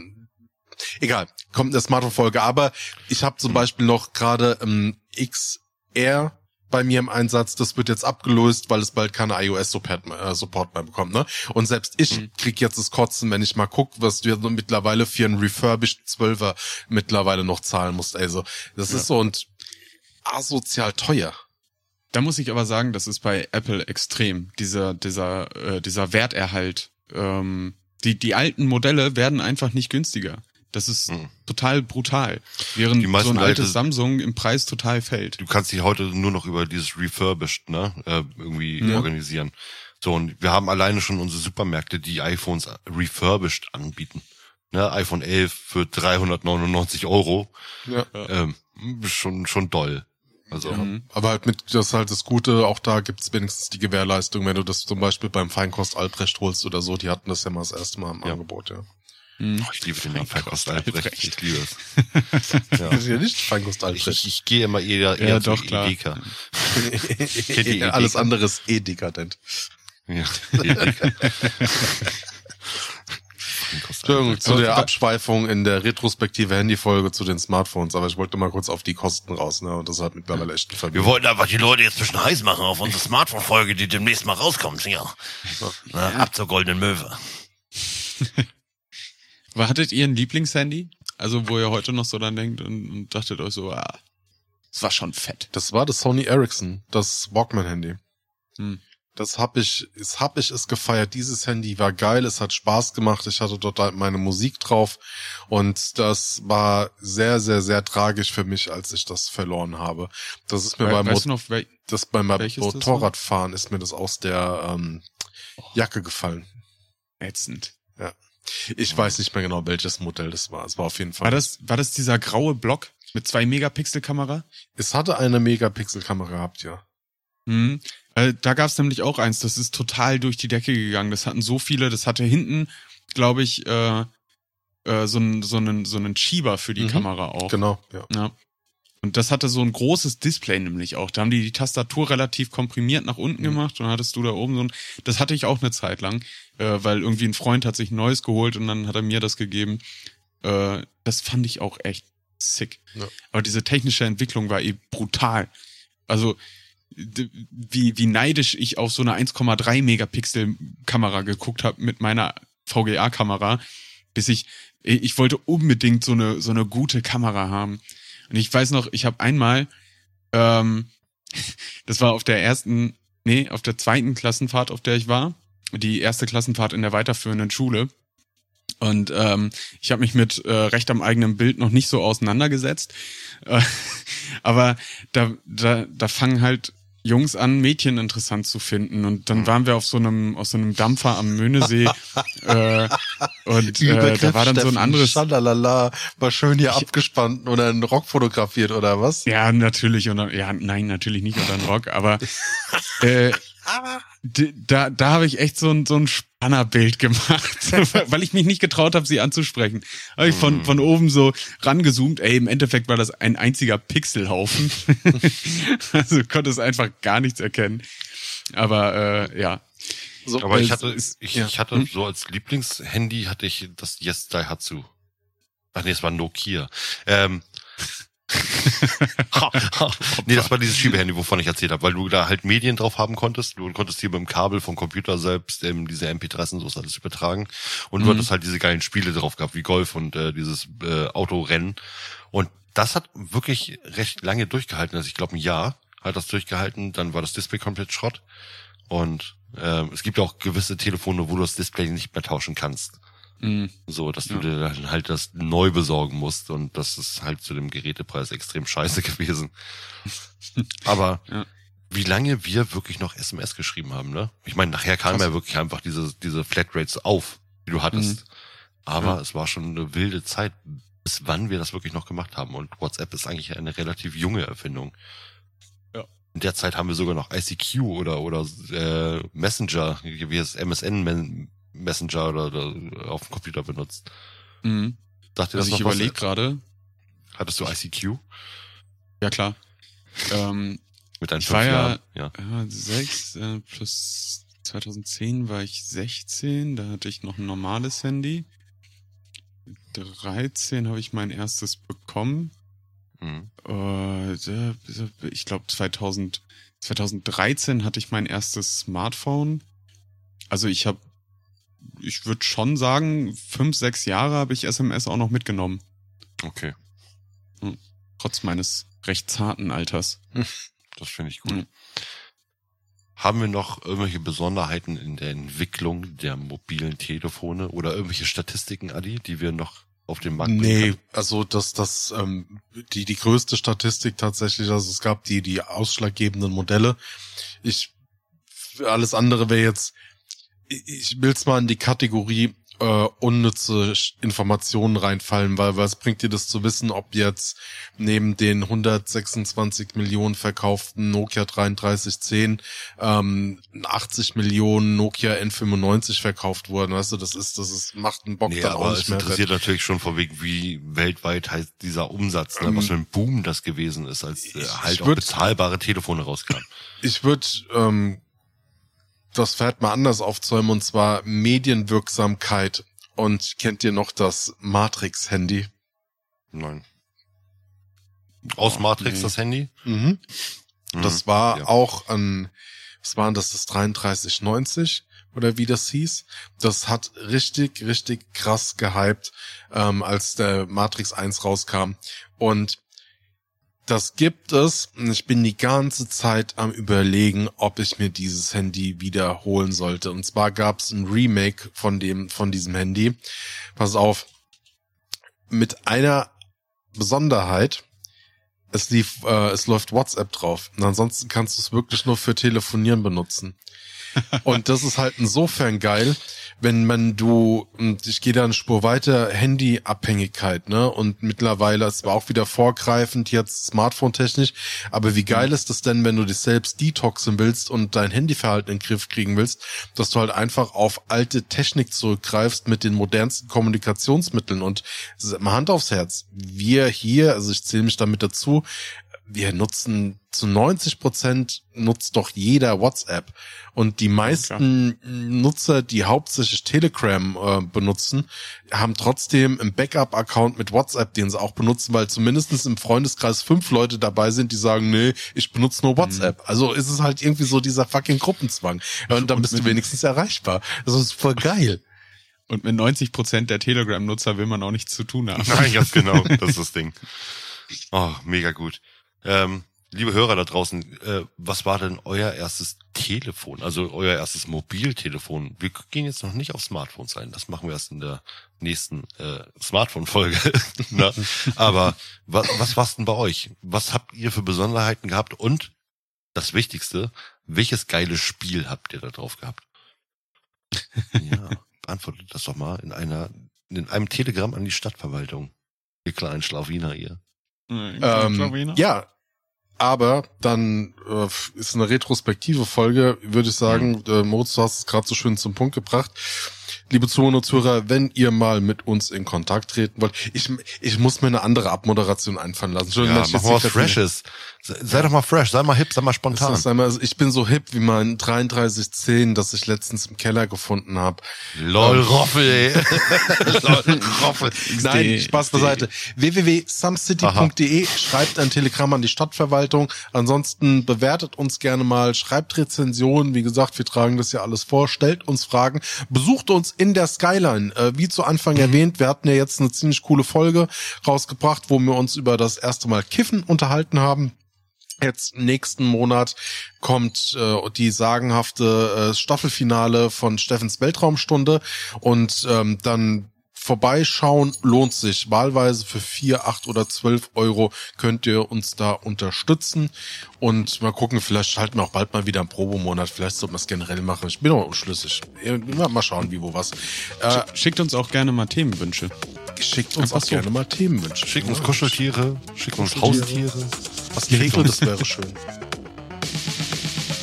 egal, kommt in der Smartphone-Folge, aber ich habe zum mhm. Beispiel noch gerade ähm, XR bei mir im Einsatz, das wird jetzt abgelöst, weil es bald keine iOS-Support mehr, äh, Support mehr bekommt. Ne? Und selbst ich mhm. krieg jetzt das Kotzen, wenn ich mal guck, was du mittlerweile für einen refurbished 12er mittlerweile noch zahlen musst. Also das ja. ist so und asozial teuer. Da muss ich aber sagen, das ist bei Apple extrem, dieser, dieser, äh, dieser Werterhalt. Ähm, die, die alten Modelle werden einfach nicht günstiger. Das ist mhm. total brutal. Während so ein altes Samsung im Preis total fällt. Du kannst dich heute nur noch über dieses Refurbished, ne, äh, irgendwie ja. organisieren. So, und wir haben alleine schon unsere Supermärkte, die iPhones refurbished anbieten. Ne, iPhone 11 für 399 Euro. Ja. Ähm, schon, schon doll. Also, ja. Mhm. Aber halt mit, das ist halt das Gute, auch da gibt's wenigstens die Gewährleistung, wenn du das zum Beispiel beim Feinkost Albrecht holst oder so, die hatten das ja mal das erste Mal im ja. Angebot, ja. Hm. Oh, ich liebe den Namen Feinkost Albrecht. Ich liebe es. ja. Das ist ja nicht Feinkost Albrecht. Ich, ich gehe immer eher, eher ja, doch, klar. Edeka. ja, alles andere ist eh dekadent. Ja, Edeka. Entschuldigung, zu der Abschweifung in der retrospektive Handyfolge zu den Smartphones, aber ich wollte mal kurz auf die Kosten raus, ne? Und das hat mittlerweile echt ein Wir wollten einfach die Leute jetzt ein bisschen heiß machen auf unsere Smartphone-Folge, die demnächst mal rauskommt, ja. Na, ab zur goldenen Möwe. Hattet ihr ein Lieblingshandy? Also, wo ihr heute noch so dann denkt und, und dachtet euch so, ah, das war schon fett. Das war das Sony Ericsson, das Walkman-Handy. Hm. Das hab ich, das hab ich es gefeiert. Dieses Handy war geil, es hat Spaß gemacht. Ich hatte dort halt meine Musik drauf und das war sehr, sehr, sehr tragisch für mich, als ich das verloren habe. Das ist mir We beim, Mo noch, das beim Motorradfahren ist, ist mir das aus der ähm, Jacke gefallen. Ätzend. Ja. Ich weiß nicht mehr genau, welches Modell das war. Es war auf jeden Fall. War das, war das dieser graue Block mit zwei Megapixel-Kamera? Es hatte eine Megapixel-Kamera gehabt, ja. Mhm. Äh, da gab es nämlich auch eins, das ist total durch die Decke gegangen. Das hatten so viele, das hatte hinten, glaube ich, äh, äh, so, einen, so, einen, so einen Schieber für die mhm. Kamera auch. Genau, ja. ja. Und das hatte so ein großes Display nämlich auch. Da haben die die Tastatur relativ komprimiert nach unten mhm. gemacht und dann hattest du da oben so ein. Das hatte ich auch eine Zeit lang, äh, weil irgendwie ein Freund hat sich ein neues geholt und dann hat er mir das gegeben. Äh, das fand ich auch echt sick. Ja. Aber diese technische Entwicklung war eh brutal. Also wie, wie neidisch ich auf so eine 1,3 Megapixel Kamera geguckt habe mit meiner VGA-Kamera, bis ich, ich wollte unbedingt so eine, so eine gute Kamera haben. Und ich weiß noch, ich habe einmal, ähm, das war auf der ersten, nee, auf der zweiten Klassenfahrt, auf der ich war, die erste Klassenfahrt in der weiterführenden Schule. Und ähm, ich habe mich mit äh, Recht am eigenen Bild noch nicht so auseinandergesetzt. Äh, aber da, da, da fangen halt Jungs an, Mädchen interessant zu finden. Und dann waren wir auf so einem, auf so einem Dampfer am Möhnesee. äh, und äh, da war dann so ein anderes. Schalalala, war schön hier ich, abgespannt oder einen Rock fotografiert oder was? Ja, natürlich. Und ja, nein, natürlich nicht unter einen Rock, aber äh, da, da habe ich echt so ein, so ein Spannerbild gemacht, weil ich mich nicht getraut habe, sie anzusprechen. Habe ich von, mhm. von oben so rangezoomt. Ey, im Endeffekt war das ein einziger Pixelhaufen. also konnte es einfach gar nichts erkennen. Aber äh, ja. So, Aber ich hatte, ist, ich, ja. ich hatte hm? so als Lieblingshandy hatte ich das Yes Daihatsu. Ach nee, es war Nokia. Ähm, nee, das war dieses Schiebehandy, wovon ich erzählt habe, weil du da halt Medien drauf haben konntest. Du konntest hier mit dem Kabel vom Computer selbst ähm, diese MP3s und so alles übertragen. Und du mhm. hattest halt diese geilen Spiele drauf gehabt, wie Golf und äh, dieses äh, Autorennen. Und das hat wirklich recht lange durchgehalten. Also ich glaube ein Jahr hat das durchgehalten. Dann war das Display komplett Schrott. Und äh, es gibt auch gewisse Telefone, wo du das Display nicht mehr tauschen kannst. Mhm. So, dass ja. du dir dann halt das neu besorgen musst und das ist halt zu dem Gerätepreis extrem scheiße gewesen. Aber ja. wie lange wir wirklich noch SMS geschrieben haben, ne? Ich meine, nachher kam ja wirklich einfach diese, diese Flatrates auf, die du hattest. Mhm. Aber ja. es war schon eine wilde Zeit, bis wann wir das wirklich noch gemacht haben. Und WhatsApp ist eigentlich eine relativ junge Erfindung. Ja. In der Zeit haben wir sogar noch ICQ oder oder äh, Messenger, wie es MSN Messenger oder, oder auf dem Computer benutzt. Mhm. Sagt ihr das also ich überlege gerade. Hattest du ICQ? Ja, klar. ähm, Mit deinen ich fünf Jahren, ja. ja. Sechs äh, plus 2010 war ich 16, da hatte ich noch ein normales Handy. 13 habe ich mein erstes bekommen. Mhm. Äh, ich glaube 2000, 2013 hatte ich mein erstes Smartphone. Also ich habe ich würde schon sagen, fünf, sechs Jahre habe ich SMS auch noch mitgenommen. Okay. Hm. Trotz meines recht zarten Alters. Das finde ich gut. Mhm. Haben wir noch irgendwelche Besonderheiten in der Entwicklung der mobilen Telefone oder irgendwelche Statistiken, Adi, die wir noch auf dem Markt Nee, also das, das, ähm, die, die größte Statistik tatsächlich, also es gab die, die ausschlaggebenden Modelle. Ich, alles andere wäre jetzt ich will's mal in die Kategorie äh, unnütze Informationen reinfallen, weil was bringt dir das zu wissen, ob jetzt neben den 126 Millionen verkauften Nokia 3310 ähm, 80 Millionen Nokia N95 verkauft wurden, weißt du, das ist, das ist, macht einen Bock nee, dann auch nicht mehr. Es interessiert drin. natürlich schon vor wegen, wie weltweit halt dieser Umsatz, ne, ähm, was für ein Boom das gewesen ist, als äh, halt auch würd, bezahlbare Telefone rauskamen. Ich würde ähm, das Pferd mal anders aufzäumen und zwar Medienwirksamkeit. Und kennt ihr noch das Matrix-Handy? Nein. Aus Matrix nee. das Handy? Mhm. mhm. Das war ja. auch ein, was waren das, das 3390 oder wie das hieß? Das hat richtig, richtig krass gehypt, ähm, als der Matrix 1 rauskam. Und das gibt es. Ich bin die ganze Zeit am überlegen, ob ich mir dieses Handy wiederholen sollte. Und zwar gab es ein Remake von dem, von diesem Handy. Pass auf. Mit einer Besonderheit. Es lief, äh, es läuft WhatsApp drauf. Und ansonsten kannst du es wirklich nur für Telefonieren benutzen. Und das ist halt insofern geil, wenn man du, ich gehe da eine Spur weiter, Handyabhängigkeit, ne? Und mittlerweile, es war auch wieder vorgreifend jetzt Smartphone-technisch, aber wie geil ist es denn, wenn du dich selbst detoxen willst und dein Handyverhalten in den Griff kriegen willst, dass du halt einfach auf alte Technik zurückgreifst mit den modernsten Kommunikationsmitteln und Hand aufs Herz. Wir hier, also ich zähle mich damit dazu, wir nutzen zu 90 Prozent nutzt doch jeder WhatsApp. Und die meisten ja, Nutzer, die hauptsächlich Telegram äh, benutzen, haben trotzdem einen Backup-Account mit WhatsApp, den sie auch benutzen, weil zumindestens im Freundeskreis fünf Leute dabei sind, die sagen, nee, ich benutze nur WhatsApp. Mhm. Also ist es halt irgendwie so dieser fucking Gruppenzwang. Und dann bist du wenigstens erreichbar. Das ist voll geil. Und mit 90 Prozent der Telegram-Nutzer will man auch nichts zu tun haben. Nein, ganz genau. Das ist das Ding. Oh, mega gut. Ähm, liebe Hörer da draußen, äh, was war denn euer erstes Telefon, also euer erstes Mobiltelefon? Wir gehen jetzt noch nicht auf Smartphones ein, das machen wir erst in der nächsten äh, Smartphone-Folge. Aber was, was war's denn bei euch? Was habt ihr für Besonderheiten gehabt? Und das Wichtigste, welches geile Spiel habt ihr da drauf gehabt? ja, beantwortet das doch mal in einer, in einem Telegramm an die Stadtverwaltung. Ihr kleinen Schlawiner, ihr. Ähm, ja, aber dann äh, ist eine retrospektive Folge, würde ich sagen. Mhm. Äh, Moritz, du hast es gerade so schön zum Punkt gebracht liebe Zuhörer und Zuhörer, wenn ihr mal mit uns in Kontakt treten wollt, ich, ich muss mir eine andere Abmoderation einfallen lassen. Ja, mach mal was Freshes. Sei doch mal fresh, sei mal hip, sei mal spontan. Das einmal, also ich bin so hip wie mein 3310, das ich letztens im Keller gefunden habe. Lol, ähm, Roffel, ey. Lol, Roffel. Nein, Spaß beiseite. www.sumcity.de, schreibt ein Telegramm an die Stadtverwaltung. Ansonsten bewertet uns gerne mal, schreibt Rezensionen. Wie gesagt, wir tragen das ja alles vor, stellt uns Fragen, besucht uns in der Skyline. Äh, wie zu Anfang mhm. erwähnt, wir hatten ja jetzt eine ziemlich coole Folge rausgebracht, wo wir uns über das erste Mal Kiffen unterhalten haben. Jetzt nächsten Monat kommt äh, die sagenhafte äh, Staffelfinale von Steffens Weltraumstunde und ähm, dann vorbeischauen lohnt sich. Wahlweise für vier, acht oder zwölf Euro könnt ihr uns da unterstützen. Und mal gucken, vielleicht schalten wir auch bald mal wieder einen Probemonat. Vielleicht sollten wir es generell machen. Ich bin noch unschlüssig. Mal schauen, wie, wo, was. Äh, schickt uns auch gerne mal Themenwünsche. Schickt uns Einfach auch so. gerne mal Themenwünsche. Schickt uns Kuscheltiere, schickt uns Haustiere. Was geregelt, das wäre schön.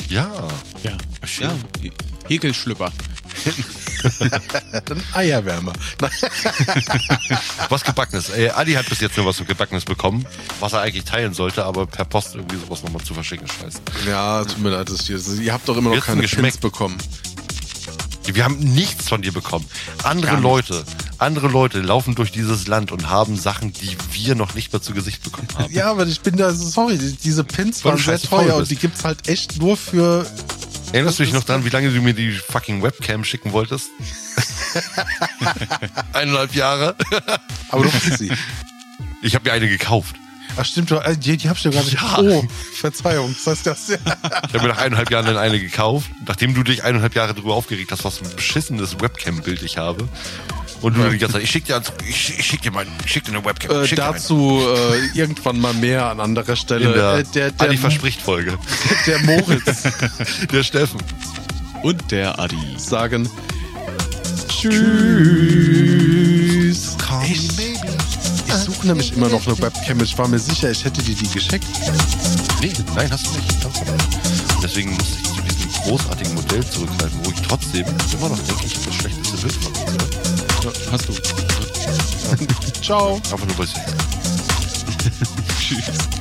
Ja. Ja. Schön. ja. Häkelschlüpper. Dann Eierwärmer. was Gebackenes. Ey, Adi hat bis jetzt nur was Gebackenes bekommen, was er eigentlich teilen sollte, aber per Post irgendwie sowas nochmal zu verschicken scheiße. Ja, tut mir leid, das hier. Ihr habt doch immer noch Jetzt keine Pins bekommen. Wir haben nichts von dir bekommen. Andere Leute, andere Leute laufen durch dieses Land und haben Sachen, die wir noch nicht mehr zu Gesicht bekommen haben. Ja, aber ich bin da, sorry, diese Pins waren sehr teuer und die gibt's halt echt nur für Erinnerst du dich noch dran, wie lange du mir die fucking Webcam schicken wolltest? Eineinhalb Jahre. Aber du hast sie. Ich habe mir eine gekauft. Ach stimmt, äh, die, die hab ich ja gar nicht. Ja. Oh, Verzeihung, das heißt das. Ich habe mir nach eineinhalb Jahren dann eine gekauft, nachdem du dich eineinhalb Jahre darüber aufgeregt hast, was für ein beschissenes Webcam-Bild ich habe. Und du die ganze Zeit, ich schick dir, ich, ich schick dir ich schick dir eine Webcam. Äh, dazu äh, irgendwann mal mehr an anderer Stelle. In der, äh, der, der Adi verspricht Folge. Der Moritz, der Steffen und der Adi sagen Tschüss. Ey, ich suche nämlich immer noch eine Webcam. Ich war mir sicher, ich hätte dir die geschickt. Nee, nein, hast du nicht. Deswegen muss ich zu diesem großartigen Modell zurückgreifen, wo ich trotzdem immer noch denke, ich habe das schlechteste Bild von uns. Ja, hast du. Ciao. Einfach nur bei Tschüss.